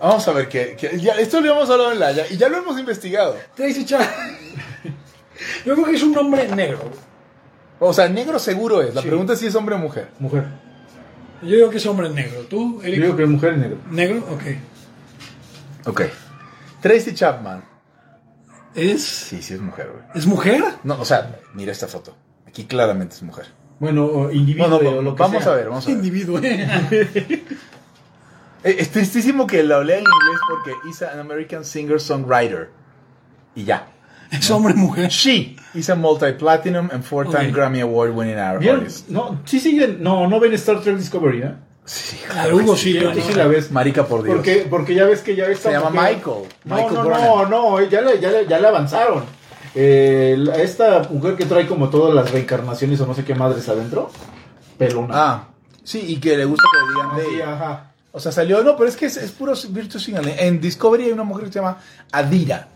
Vamos a ver que, que- ya, esto lo hemos hablado en la ya, y ya lo hemos investigado. Tracy Chapman. Yo creo que es un hombre negro. güey. O sea, negro seguro es. La Sí. pregunta es si es hombre o mujer. Mujer. Yo digo que es hombre negro. ¿Tú, Yo Eric? digo que mujer negro. ¿Negro? Ok. Ok. Tracy Chapman. ¿Es, Sí, sí es mujer, güey. ¿Es mujer? No, o sea, mira esta foto. Aquí claramente es mujer. Bueno, o individuo No, no, o lo que vamos sea. a ver, vamos a ver. Individuo, eh. Eh, Es tristísimo que lo lea en inglés porque is an American singer-songwriter. Y ya. Es hombre mujer. She is a multi-platinum and four-time. Grammy Award-winning ¿Vieron? artist. No, sí siguen. No, no ven Star Trek Discovery, ¿eh? Sí, La de Hugo sí. Sí, la ves. Marica, por Dios. Porque, porque ya ves que ya esta Se llama Michael. No, Michael no, no, no, ya le, ya le, ya le avanzaron. Eh, esta mujer que trae como todas las reencarnaciones o no sé qué madres adentro. Pelona. Ah, sí, y que le gusta que le digan de sí, ajá. O sea, salió, no, pero es que es, es puro virtue signaling. En Discovery hay una mujer que se llama Adira.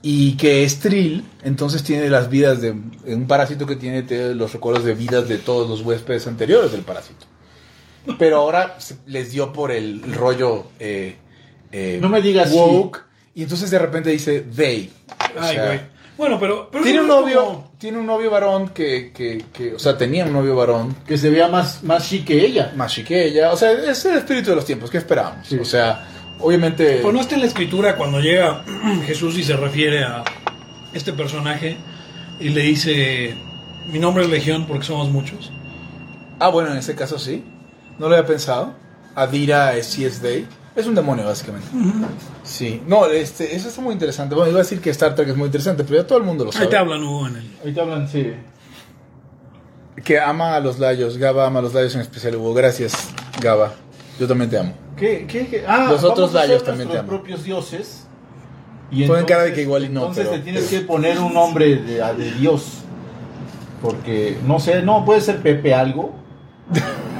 Y que es Trill, entonces tiene las vidas de un parásito que tiene los recuerdos de vidas de todos los huéspedes anteriores del parásito. Pero ahora les dio por el rollo eh, eh, No me digas woke. Y entonces de repente dice they. O Ay, sea, güey. Bueno, pero. pero tiene un novio, como- tiene un novio varón que, que, que, o sea, tenía un novio varón Que se vea más, más chic que ella. más chique que ella. O sea, es el espíritu de los tiempos. ¿Qué esperábamos? Sí. O sea, obviamente. Pues no está en la escritura cuando llega Jesús y se refiere a este personaje y le dice: Mi nombre es Legión porque somos muchos. Ah, bueno, en ese caso sí. No lo había pensado. Adira es sí es un demonio, básicamente. Sí. No, este, eso está muy interesante. Bueno, iba a decir que Star Trek es muy interesante, pero ya todo el mundo lo Ahí sabe. te hablan, Hugo, en el... Ahí te hablan, sí. Que ama a los layos. Gaba ama a los layos en especial. Hugo, gracias, Gaba. Yo también te amo. ¿Qué, qué, qué? Ah, Los otros layos también te nuestros aman. propios dioses. Y Ponen cara de que igual y no, Entonces pero- te tienes que poner un nombre de, de Dios. Porque, no sé, no, puede ser Pepe algo.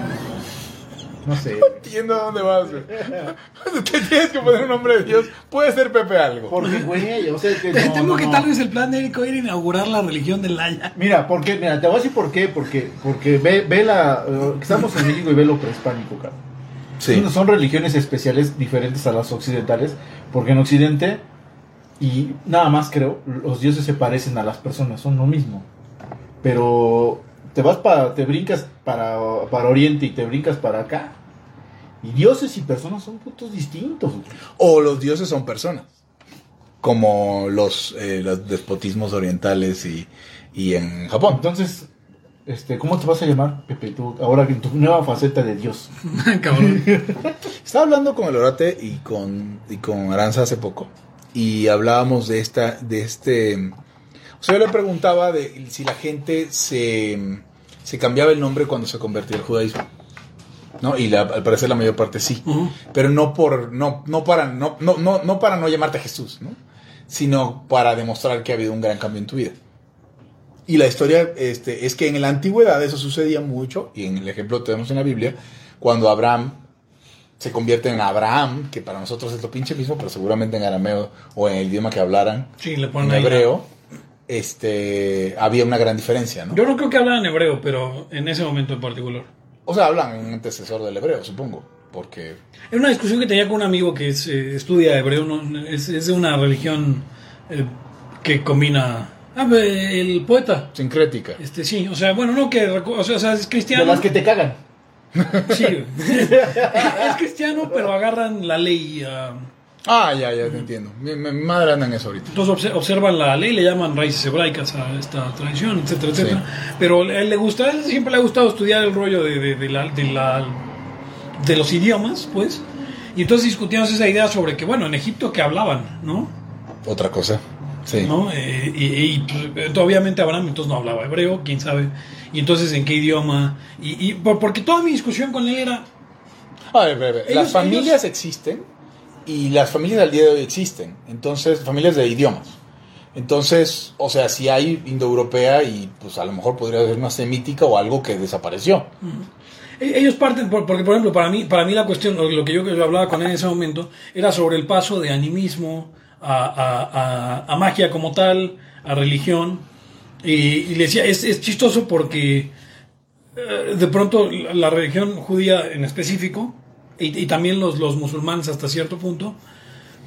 No sé. Entiendo a dónde vas, güey. Te tienes que poner un nombre de Dios. Puede ser Pepe algo. Porque, güey, o sea, que no, Temo no, que no. tal vez el plan de Érico era inaugurar la religión del Laya. Mira, porque, mira, te voy a decir por qué. Porque, porque ve, ve la. eh, estamos en México y ve lo prehispánico, cara. Sí. Son- Son religiones especiales diferentes a las occidentales, porque en Occidente, y nada más creo, los dioses se parecen a las personas, son lo mismo. Pero te vas para, te brincas para, para Oriente y te brincas para acá, y dioses y personas son puntos distintos. O los dioses son personas. Como los, eh, los despotismos orientales y, y en Japón. Entonces, este, ¿cómo te vas a llamar, Pepe, tú, ahora en tu nueva faceta de Dios? Cabrón. Estaba hablando con el Orate y con, y con Aranza hace poco. Y hablábamos de esta, de este. O sea, yo le preguntaba de si la gente se, se cambiaba el nombre cuando se convertía al judaísmo. ¿No? Y la- al parecer la mayor parte sí. Pero no por. no, no para. No, no, no, no para no llamarte Jesús, ¿no? Sino para demostrar que ha habido un gran cambio en tu vida. Y la historia este, es que en la antigüedad eso sucedía mucho, y en el ejemplo que tenemos en la Biblia, cuando Abraham se convierte en Abraham, que para nosotros es lo pinche mismo, pero seguramente en arameo o en el idioma que hablaran, Sí, le ponen en ahí. hebreo, este, había una gran diferencia, ¿no? Yo no creo que hablaran hebreo, pero en ese momento en particular. O sea, hablan en un antecesor del hebreo, supongo, porque... Era una discusión que tenía con un amigo que es, eh, estudia hebreo, ¿no? es, es de una religión eh, que combina... Ah, el poeta. Sincrética. Este, sí, o sea, bueno, no que... O sea, es De cristiano. las que te cagan. Sí, es cristiano, pero agarran la ley. ah, Ah, ya, ya te entiendo. Mi, mi madre anda en eso ahorita. entonces obse- observan la ley, le llaman raíces hebraicas a esta tradición, etcétera, etcétera. Pero a él le gusta, él siempre le ha gustado estudiar el rollo de, de, de la, de, la- de los idiomas, pues. Y entonces discutíamos esa idea sobre que, bueno, en Egipto que hablaban, ¿no? Otra cosa. Sí. ¿no? Eh, y, y, pues, obviamente Abraham entonces no hablaba hebreo, quién sabe. Y entonces en qué idioma. Y, y por- porque toda mi discusión con él era, A ver, a ver, a ver. Ellos- las familias existen y las familias al día de hoy existen. Entonces, familias de idiomas. Entonces, o sea, si hay indoeuropea y pues a lo mejor podría ser una semítica o algo que desapareció. E- Ellos parten, por- porque por ejemplo, para mí, para mí la cuestión, lo, que yo, yo hablaba con él en ese momento, era sobre el paso de animismo a, a- a- magia como tal, a religión. Y, y le decía, es, es chistoso porque eh, de pronto la religión judía en específico, y, y también los, los musulmanes hasta cierto punto,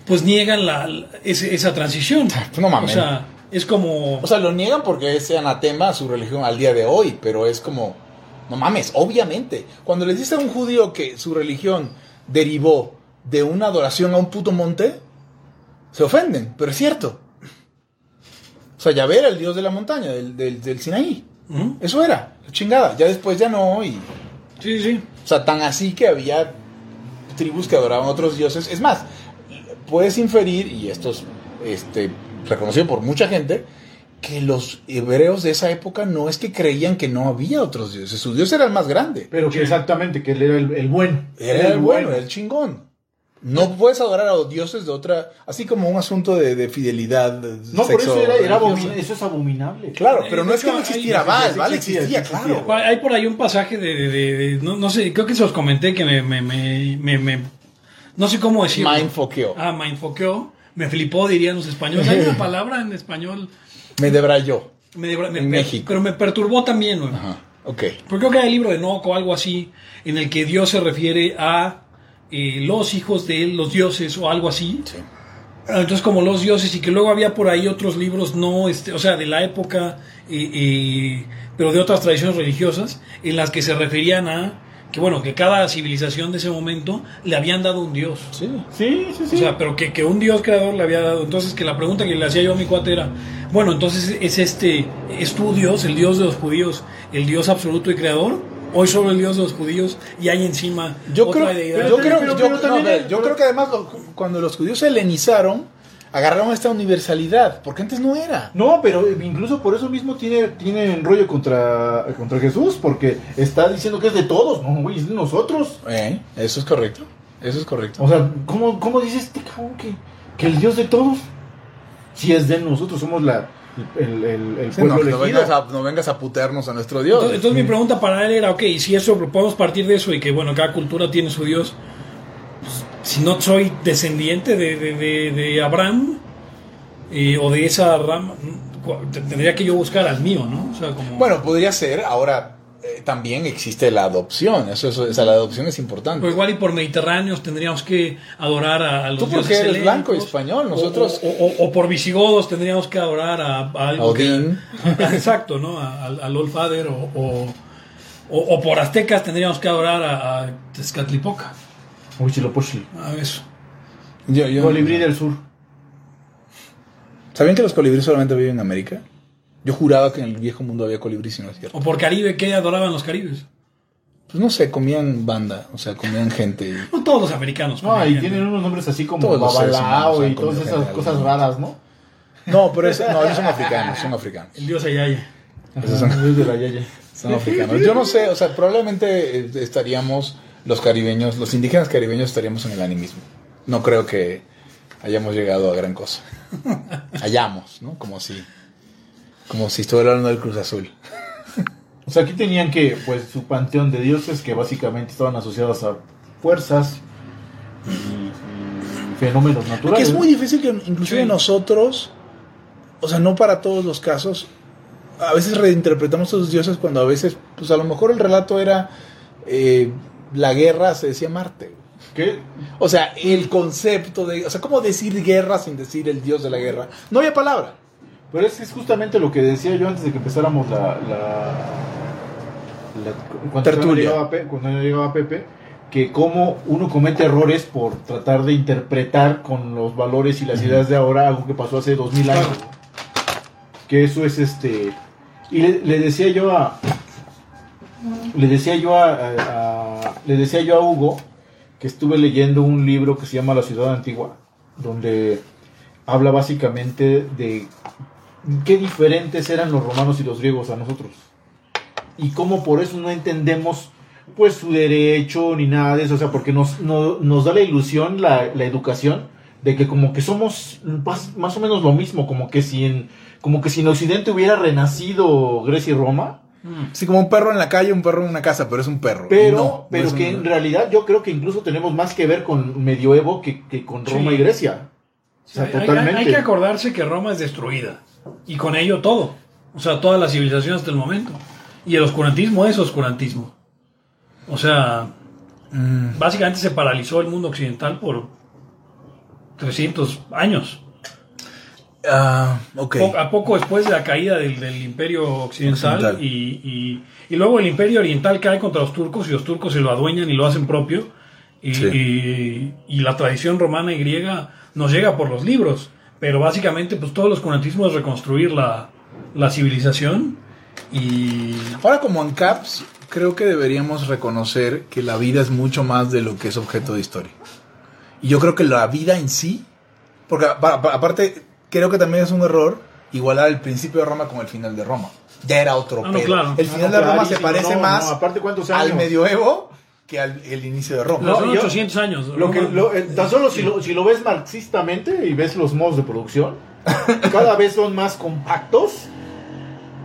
pues niegan la, la- ese- esa transición. No mames. O sea, es como... O sea, lo niegan porque es anatema a su religión al día de hoy, pero es como, no mames, obviamente. Cuando les dice a un judío que su religión derivó de una adoración a un puto monte, se ofenden, pero es cierto. O sea, Yahvé era el dios de la montaña, del, del, del Sinaí. Eso era, chingada. Ya después ya no, y... Sí, sí. O sea, tan así que había tribus que adoraban a otros dioses. Es más, puedes inferir, y esto es este, reconocido por mucha gente, que los hebreos de esa época no es que creían que no había otros dioses. Su dios era el más grande. Pero que exactamente, que él era el, el buen. Era el bueno, era el chingón. No puedes adorar a los dioses de otra, así como un asunto de, de fidelidad. No, por eso era, eso es abominable. Claro, Eh, pero no es que no existiera Baal, Baal existía, claro. Hay por ahí un pasaje de, de- de- de- no, no sé, creo que se los comenté que me, me, me, me- me- no sé cómo decirlo. Mindfoqueó. Ah, me enfoqueó, me flipó, dirían los españoles. Hay una palabra en español, Me debrayó. me, me- En me- México. pero me perturbó también, güey. Ajá, ok. Porque creo que hay el libro de Enoch o algo así, en el que Dios se refiere a eh, los hijos de él, los dioses o algo así. Sí. Ah, Entonces, como los dioses, y que luego había por ahí otros libros, no, este, o sea, de la época, eh, eh, pero de otras tradiciones religiosas, en las que se referían a que, bueno, que cada civilización de ese momento le habían dado un dios. Sí. Sí, sí, sí. O sea, pero que, que un dios creador le había dado. Entonces, que la pregunta que le hacía yo a mi cuate era, bueno, entonces es este, es tu dios, el dios de los judíos, el dios absoluto y creador, hoy solo el Dios de los judíos y hay encima Yo otra creo, deidad. yo creo, yo- no, ver, yo creo que además lo- cuando los judíos se helenizaron, agarraron esta universalidad, porque antes no era. No, pero incluso por eso mismo tiene, tiene rollo contra, contra Jesús, porque está diciendo que es de todos, no, güey, es de nosotros. Eh, eso es correcto. Eso es correcto. O sea, ¿cómo, cómo dice este cabrón que, que el Dios de todos? Si es de nosotros, somos la, el, el, el Sí, no, pueblo no elegido. vengas a, no vengas a putearnos a nuestro Dios. Entonces, entonces mi pregunta para él era, ok, si eso podemos partir de eso y que bueno, cada cultura tiene su Dios, pues, si no soy descendiente de, de, de- de Abraham eh, o de esa rama, tendría que yo buscar al mío, ¿no? O sea, como... Bueno, podría ser. Ahora eh, también existe la adopción. Eso, eso, esa, la adopción es importante. Pues igual y por mediterráneos tendríamos que adorar a, a los Tú porque dioses eres blanco y español, nosotros- O, o- o- o por visigodos tendríamos que adorar a, a algo que- Odín. Exacto, ¿no? A- Al, al Old Father o, o, o- o por aztecas tendríamos que adorar a, a Tezcatlipoca. Huitzilopochtli. A eso. Yo- yo- Colibrí del sur. ¿Sabían que los colibríes solamente viven en América? Yo juraba que en el viejo mundo había colibríes y no es cierto. O por Caribe, ¿qué adoraban los caribes? Pues no sé, comían banda, o sea, comían gente. y- No todos los americanos. No, y tienen unos nombres así como Todos Babalao y todas esas cosas raras, ¿no? No, pero es- no, ellos son africanos, son africanos. El dios Ayaya. Esos son- es de la Yaya. Son africanos. Yo no sé, o sea, probablemente eh, estaríamos los caribeños, los indígenas caribeños estaríamos en el animismo. No creo que hayamos llegado a gran cosa. Hayamos, ¿no? Como si, como si estuviera hablando del Cruz Azul. O sea, aquí tenían que, pues, su panteón de dioses que básicamente estaban asociados a fuerzas y, fenómenos Que naturales. es muy difícil que inclusive Sí. nosotros, o sea, no para todos los casos, a veces reinterpretamos a los dioses cuando a veces, pues a lo mejor el relato era eh, la guerra se decía Marte. ¿Qué? O sea, el concepto de, o sea, ¿cómo decir guerra sin decir el dios de la guerra? No había palabra. Pero es que es justamente lo que decía yo antes de que empezáramos la... la, la- cuando Tertulia. llegaba Pe- cuando llegaba Pepe, que cómo uno comete errores por tratar de interpretar con los valores y las ideas de ahora algo que pasó hace dos mil años. Que eso es este... Y le, le decía yo a... Le decía yo a, a- a- Le decía yo a Hugo que estuve leyendo un libro que se llama La ciudad antigua, donde habla básicamente de qué diferentes eran los romanos y los griegos a nosotros. Y cómo por eso no entendemos pues su derecho ni nada de eso, o sea, porque nos, no- nos da la ilusión, la, la educación, de que como que somos más, más o menos lo mismo, como que si en, como que si en Occidente hubiera renacido Grecia y Roma, Sí, como un perro en la calle, un perro en una casa, pero es un perro. pero, No, pero que un- en realidad yo creo que incluso tenemos más que ver con medioevo que, que con Roma Sí. y Grecia. O sea, Hay- hay- totalmente. Hay, que acordarse que Roma es destruida. Y con ello todo. O sea, toda la civilización hasta el momento. Y el oscurantismo es oscurantismo. O sea, Mm, básicamente se paralizó el mundo occidental por 300 años. ah, ok. Po- a poco después de la caída del, del imperio occidental, Occidental. Y, y- y luego el imperio oriental cae contra los turcos y los turcos se lo adueñan y lo hacen propio y, Sí. y- y la tradición romana y griega nos llega por los libros pero básicamente pues todo el oscurantismo es reconstruir la, la civilización y Ahora como en CAPS, creo que deberíamos reconocer que la vida es mucho más de lo que es objeto de historia. Y yo creo que la vida en sí, porque apa- apa- aparte creo que también es un error igualar el principio de Roma con el final de Roma. Ya era otro Ah, no, claro. El Ah, final no, de Roma se parece no, más no, aparte cuántos al años. medioevo que al el inicio de Roma. no, son yo- 800 años Lo que, lo- eh, tan solo si lo, si lo ves marxistamente y ves los modos de producción, cada vez son más compactos,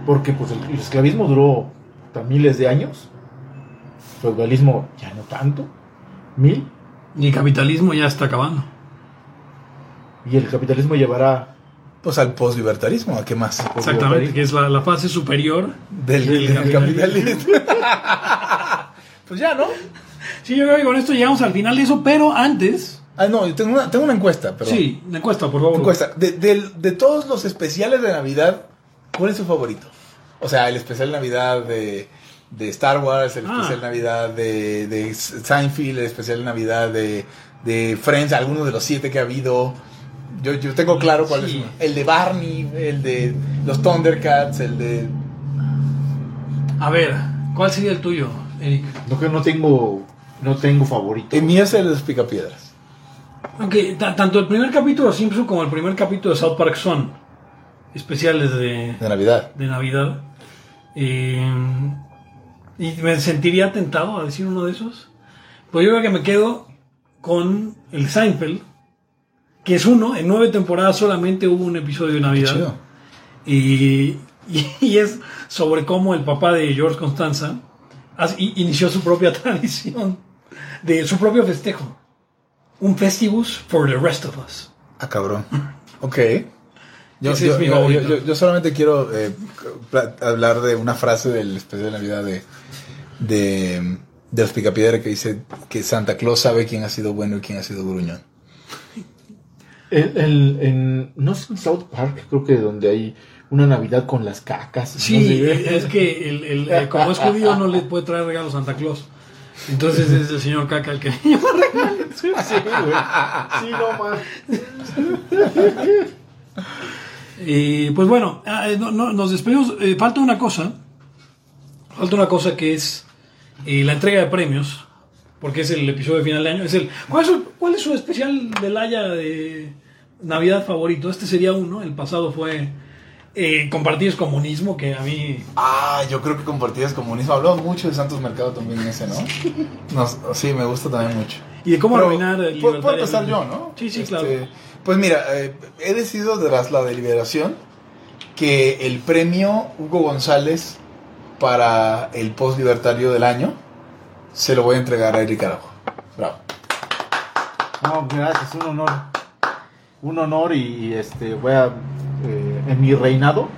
porque pues el, el esclavismo duró miles de años, feudalismo ya no tanto, mil, y el capitalismo ya está acabando y el capitalismo llevará Pues al postlibertarismo, ¿a qué más? exactamente que es la, la fase superior Del, Del del capitalismo. pues ya, ¿no? sí yo creo que con esto llegamos al final de eso pero antes Ah, no, yo tengo una, tengo una encuesta, pero. sí la encuesta por favor Encuesta. De, del- de todos los especiales de Navidad, ¿cuál es su favorito? O sea, el especial de Navidad de, de Star Wars, el Ah. especial de Navidad de, de Seinfeld, el especial de Navidad de, de Friends, alguno de los siete que ha habido. Yo, yo tengo claro cuál Sí. es. El de Barney, el de los Thundercats, el de... A ver, ¿cuál sería el tuyo? Eric. No que no tengo, no tengo favorito. El mío es el de los picapiedras. Aunque ta- tanto el primer capítulo de Simpson como el primer capítulo de South Park son especiales de, De Navidad. de Navidad. Eh, y me sentiría tentado a decir uno de esos. Pues yo creo que me quedo con el Seinfeld, que es uno, en nueve temporadas solamente hubo un episodio de Navidad. Chido. Y, y- y es sobre cómo el papá de George Constanza inició su propia tradición de su propio festejo. Un festivus for the rest of us. Ah, cabrón. Ok. Yo, Ese yo- es mi yo- favorito. yo- yo solamente quiero eh, hablar de una frase del especial de Navidad de, de, de los Picapiedra que dice que Santa Claus sabe quién ha sido bueno y quién ha sido gruñón. El, el- en, no sé en South Park, creo que donde hay una Navidad con las cacas. Sí, no sé. es que el, el- eh, como es judío no le puede traer regalos a Santa Claus. Entonces es el señor Caca el que le lleva regalos. Sí, güey. Sí, no, man. Y pues bueno, ah, eh, no- no, nos despedimos. Eh, falta una cosa. Falta una cosa que es eh, la entrega de premios. Porque es el episodio de final de año. Es el, ¿cuál, es su, cuál es su especial del Haya de Navidad favorito? Este sería uno. El pasado fue eh, Compartir es comunismo, que a mí Ah, yo creo que compartidas comunismo. Hablamos mucho de Santos Mercado también en ese, ¿no? Nos- sí, me gusta también mucho. Y de cómo Pero, arruinar el ¿puedo- empezar yo, ¿no? Sí, sí, Este, claro. Pues mira, eh, he decidido tras la deliberación que el premio Hugo González para el post libertario del año se lo voy a entregar a Eric Araujo. Bravo. No, gracias, un honor. Un honor y este voy a eh, en mi reinado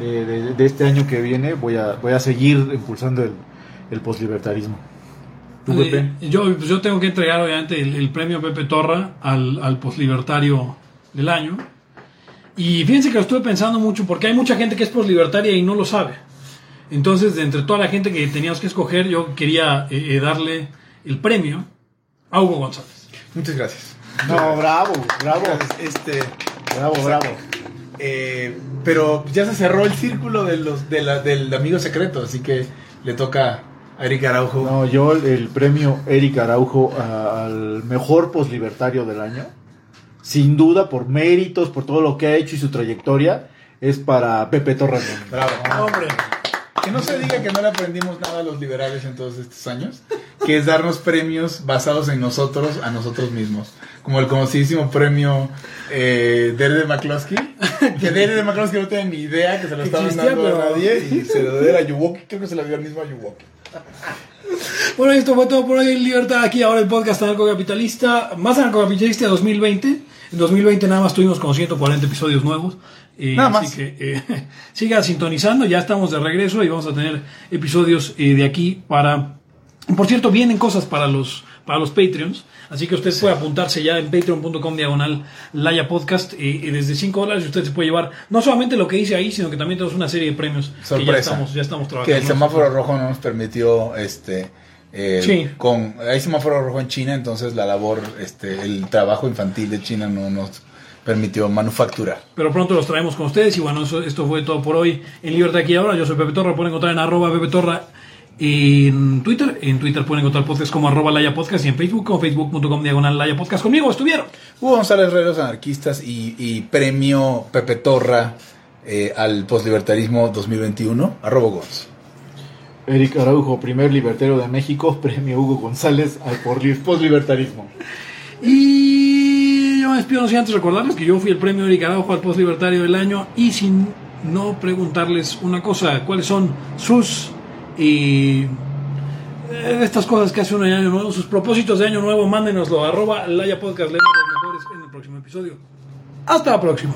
de, de- de este año que viene voy a voy a seguir impulsando el, el poslibertarismo. Eh, yo, pues yo tengo que entregar obviamente el, el premio Pepe Torra al, al poslibertario del año. Y fíjense que lo estuve pensando mucho porque hay mucha gente que es poslibertaria y no lo sabe. Entonces, de entre toda la gente que teníamos que escoger, yo quería eh, eh, darle el premio a Hugo González. Muchas gracias. No, bravo, bravo, Este, bravo, bravo. Eh, pero ya se cerró el círculo de los, de la- del amigo secreto, así que le toca a Eric Araujo. No, yo el, el premio Eric Araujo al mejor poslibertario del año, sin duda por méritos, por todo lo que ha hecho y su trayectoria, es para Pepe Torres. Bravo. Hombre, Que no se diga que no le aprendimos nada a los liberales en todos estos años, que es darnos premios basados en nosotros, a nosotros mismos. Como el conocidísimo premio eh, Dere de McCloskey, que Dere de McCloskey no tiene ni idea que se lo estaban dando a nadie y se lo dio a Yuwoki, creo que se lo dio al mismo a Yuwoki. Bueno, esto fue todo por hoy en Libertad. Aquí ahora el podcast anarcocapitalista, más anarcocapitalista de 2020. En 2020 nada más tuvimos como 140 episodios nuevos. Eh, Nada así más. que eh, siga sintonizando, ya estamos de regreso y vamos a tener episodios eh, de aquí para... Por cierto, vienen cosas para los, para los Patreons, así que usted puede apuntarse ya en patreon.com diagonal Laya Podcast eh, y desde 5 dólares usted se puede llevar no solamente lo que hice ahí, sino que también tenemos una serie de premios que ya Sorpresa. estamos, ya estamos trabajando. Que el semáforo rojo no nos permitió, este, eh, Sí. con, hay semáforo rojo en China, entonces la labor, este, el trabajo infantil de China no nos permitió manufacturar. Pero pronto los traemos con ustedes. Y bueno, eso- esto fue todo por hoy en Libertad aquí ahora. Yo soy Pepe Torra. Pueden encontrar en arroba Pepe Torra en Twitter. En Twitter pueden encontrar podcast como arroba Laya Podcast y en Facebook como facebook.com diagonal Laya Podcast. Conmigo estuvieron. Hugo González Relos Anarquistas y, y premio Pepe Torra eh, al postlibertarismo 2021, arroba Gonz. Eric Araujo, primer libertario de México, premio Hugo González al poslibertarismo. Y yo me despido no sin antes recordarles que yo fui el premio Eric Araujo al Post Libertario del año. Y sin no preguntarles una cosa: ¿cuáles son sus. Y eh, estas cosas que hace uno año nuevo, sus propósitos de año nuevo, mándenoslo. Arroba Laya Podcast, leemos los mejores en el próximo episodio. Hasta la próxima.